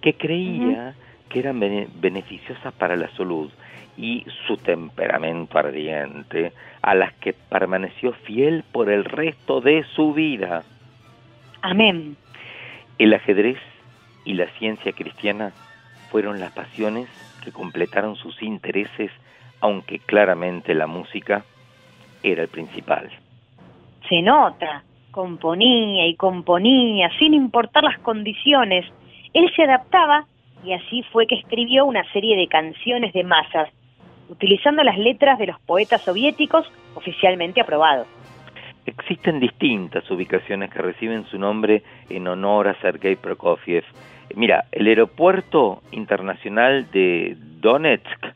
Que creía que eran bene- beneficiosas para la salud y su temperamento ardiente, a las que permaneció fiel por el resto de su vida. Amén. El ajedrez y la ciencia cristiana fueron las pasiones que completaron sus intereses, aunque claramente la música era el principal. Se nota. Componía y componía, sin importar las condiciones. Él se adaptaba y así fue que escribió una serie de canciones de masas, utilizando las letras de los poetas soviéticos oficialmente aprobados. Existen distintas ubicaciones que reciben su nombre en honor a Sergei Prokofiev. Mira, el aeropuerto internacional de Donetsk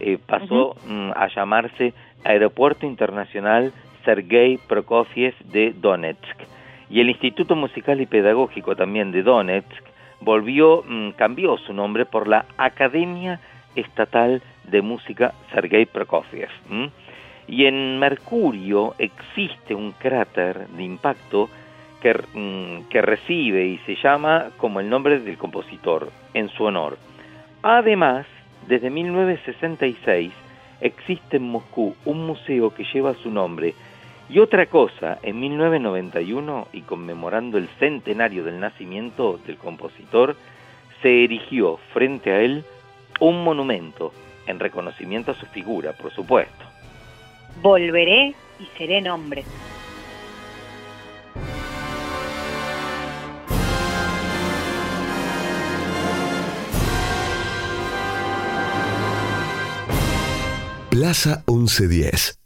eh, pasó mm, a llamarse Aeropuerto Internacional Sergei Prokofiev de Donetsk. Y el Instituto Musical y Pedagógico también de Donetsk volvió, mm, cambió su nombre por la Academia Estatal de Música Sergei Prokofiev. Y en Mercurio existe un cráter de impacto que, mm, que recibe y se llama como el nombre del compositor, en su honor. Además, desde 1966 existe en Moscú un museo que lleva su nombre. Y otra cosa, en 1991, y conmemorando el centenario del nacimiento del compositor, se erigió frente a él un monumento en reconocimiento a su figura, por supuesto. Volveré y seré nombre. Plaza 1110.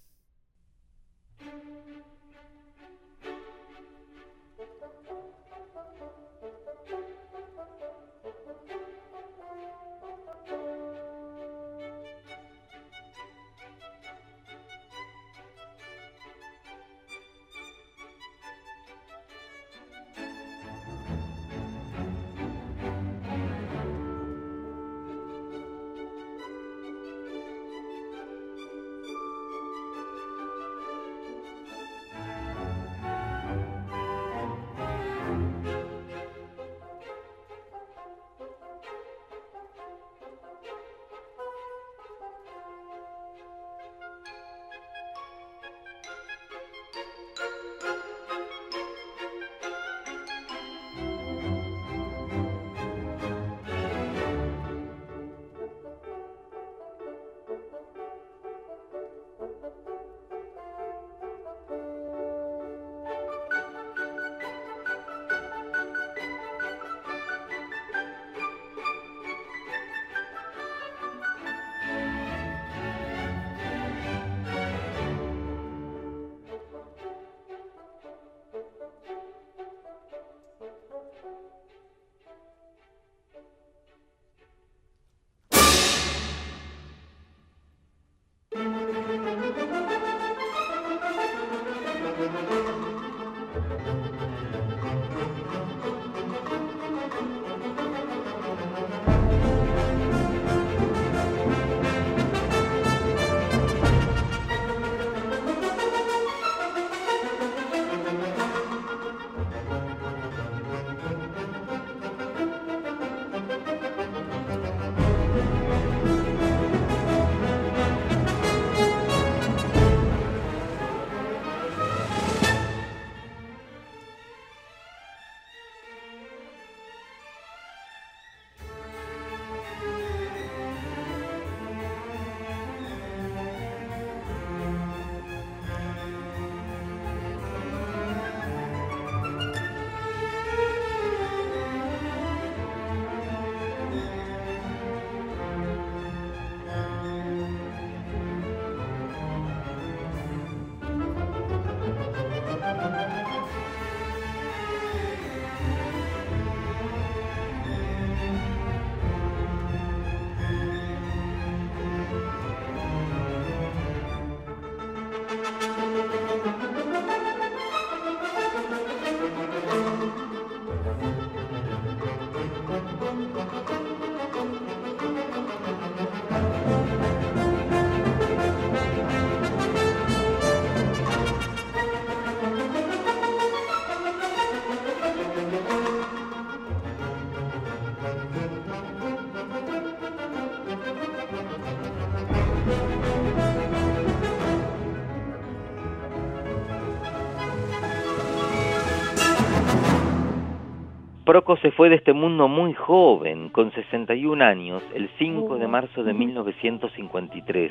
Proco se fue de este mundo muy joven, con 61 años, el 5 de Uh, marzo de ujú. 1953,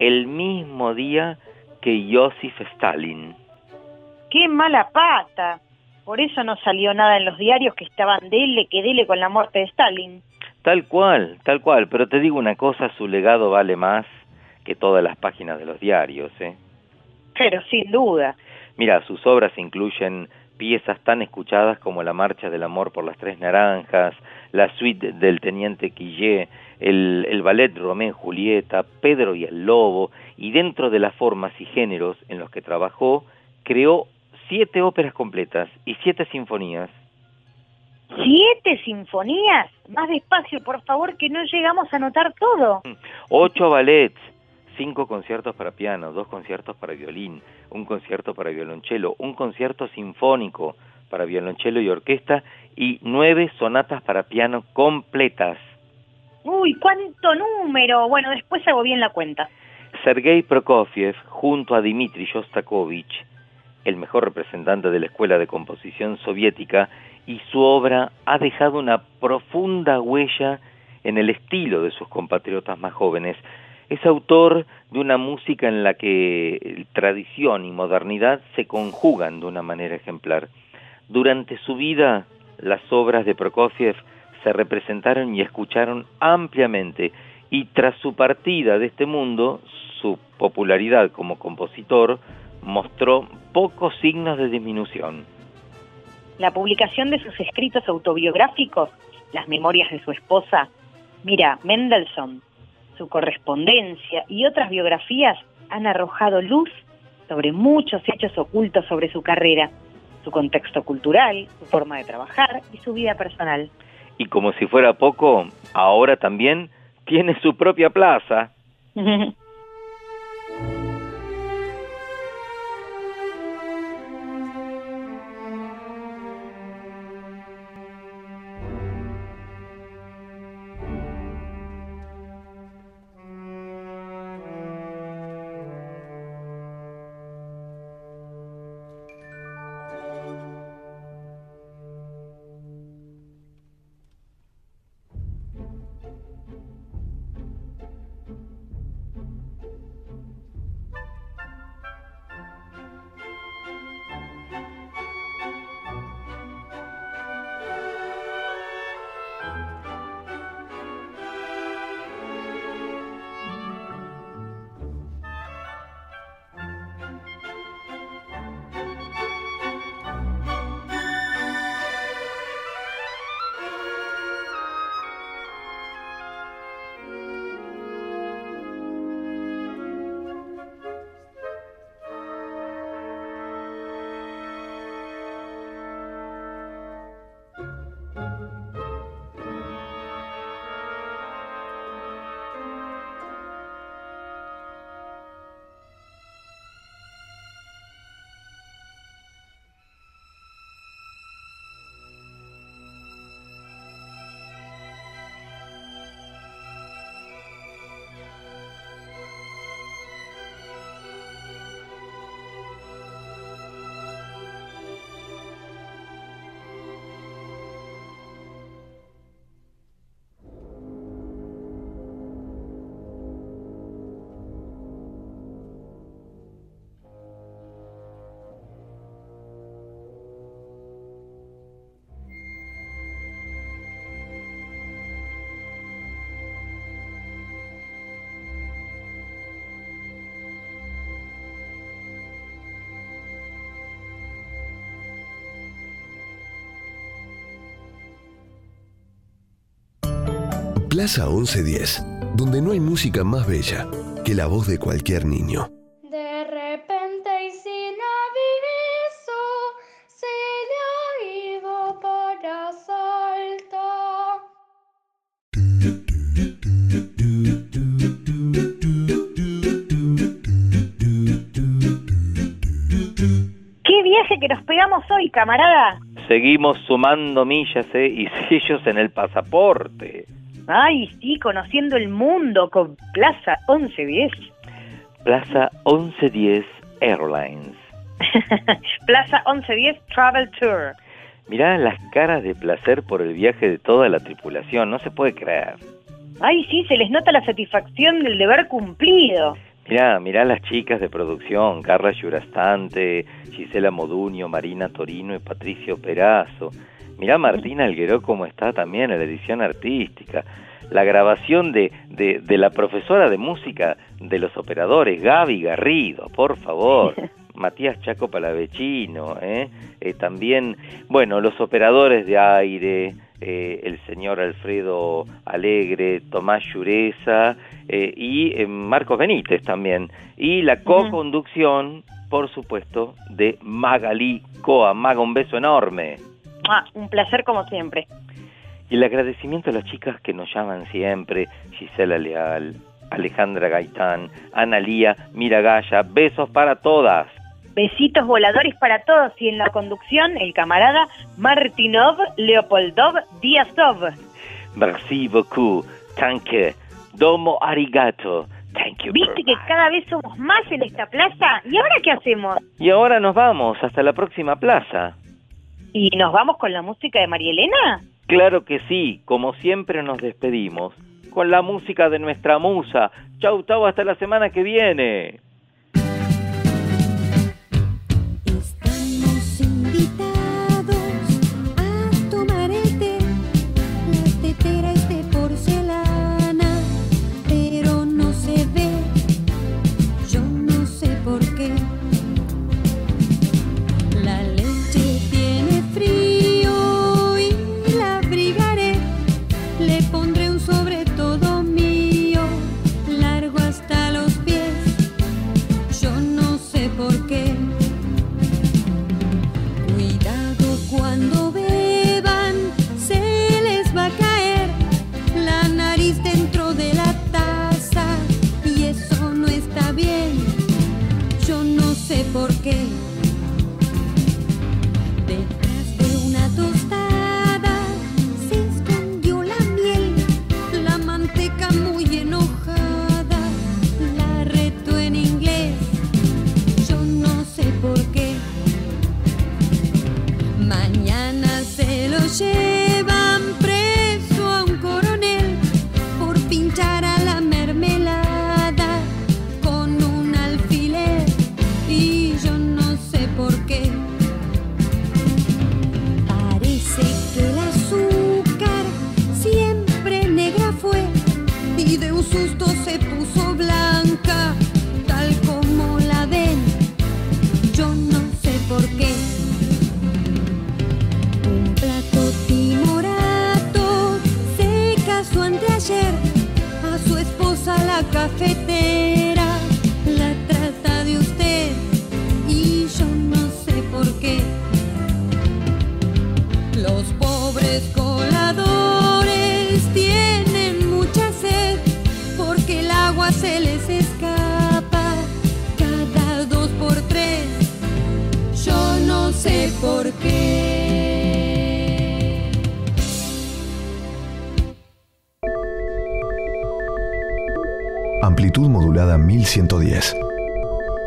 el mismo día que Joseph Stalin. Qué mala pata. Por eso no salió nada en los diarios que estaban dele que dele con la muerte de Stalin. Tal cual, tal cual, pero te digo una cosa, su legado vale más que todas las páginas de los diarios, ¿eh? Pero sin duda. Mira, sus obras incluyen piezas tan escuchadas como La Marcha del Amor por las Tres Naranjas, la suite del Teniente Quillé, el, el ballet Romeo y Julieta, Pedro y el Lobo, y dentro de las formas y géneros en los que trabajó, creó siete óperas completas y siete sinfonías. ¿Siete sinfonías? Más despacio, por favor, que no llegamos a notar todo. Ocho ballets, cinco conciertos para piano, dos conciertos para violín, un concierto para violonchelo, un concierto sinfónico para violonchelo y orquesta y nueve sonatas para piano completas. Uy, cuánto número. Bueno, después hago bien la cuenta. Sergei Prokofiev, junto a Dmitri Shostakovich, el mejor representante de la escuela de composición soviética, y su obra ha dejado una profunda huella en el estilo de sus compatriotas más jóvenes. Es autor de una música en la que tradición y modernidad se conjugan de una manera ejemplar. Durante su vida, las obras de Prokofiev se representaron y escucharon ampliamente y tras su partida de este mundo, su popularidad como compositor mostró pocos signos de disminución. La publicación de sus escritos autobiográficos, las memorias de su esposa, mira, Mendelssohn, su correspondencia y otras biografías han arrojado luz sobre muchos hechos ocultos sobre su carrera, su contexto cultural, su forma de trabajar y su vida personal. Y como si fuera poco, ahora también tiene su propia plaza. Plaza 1110, donde no hay música más bella que la voz de cualquier niño. De repente y sin aviso se le ha ido para Salta. ¿Qué viaje que nos pegamos hoy, camarada? Seguimos sumando millas ¿eh? y sellos en el pasaporte. Ay, sí, conociendo el mundo con Plaza 1110. Plaza 1110 Airlines. Plaza 1110 Travel Tour. Mirá las caras de placer por el viaje de toda la tripulación, no se puede creer. Ay, sí, se les nota la satisfacción del deber cumplido. Mirá, mirá las chicas de producción, Carla Yurastante, Gisela Moduño, Marina Torino y Patricio Perazo. Mirá Martina Algueró cómo está también en la edición artística. La grabación de, de, de la profesora de música de los operadores, Gaby Garrido, por favor. Matías Chaco Palavecino, ¿eh? Eh, también, bueno, los operadores de aire, eh, el señor Alfredo Alegre, Tomás Llureza eh, y eh, Marcos Benítez también. Y la co-conducción, por supuesto, de Magalí Coa. Maga, un beso enorme. Ah, un placer como siempre. Y el agradecimiento a las chicas que nos llaman siempre, Gisela Leal, Alejandra Gaitán, Ana Lía, Miragaya, besos para todas. Besitos voladores para todos y en la conducción el camarada Martinov Leopoldov Díazov. Merci beaucoup, tanke, domo arigato, thank you. ¿Viste que cada vez somos más en esta plaza? ¿Y ahora qué hacemos? Y ahora nos vamos, hasta la próxima plaza. ¿Y nos vamos con la música de María Elena? Claro que sí, como siempre nos despedimos, con la música de nuestra musa. Chau, chau, hasta la semana que viene.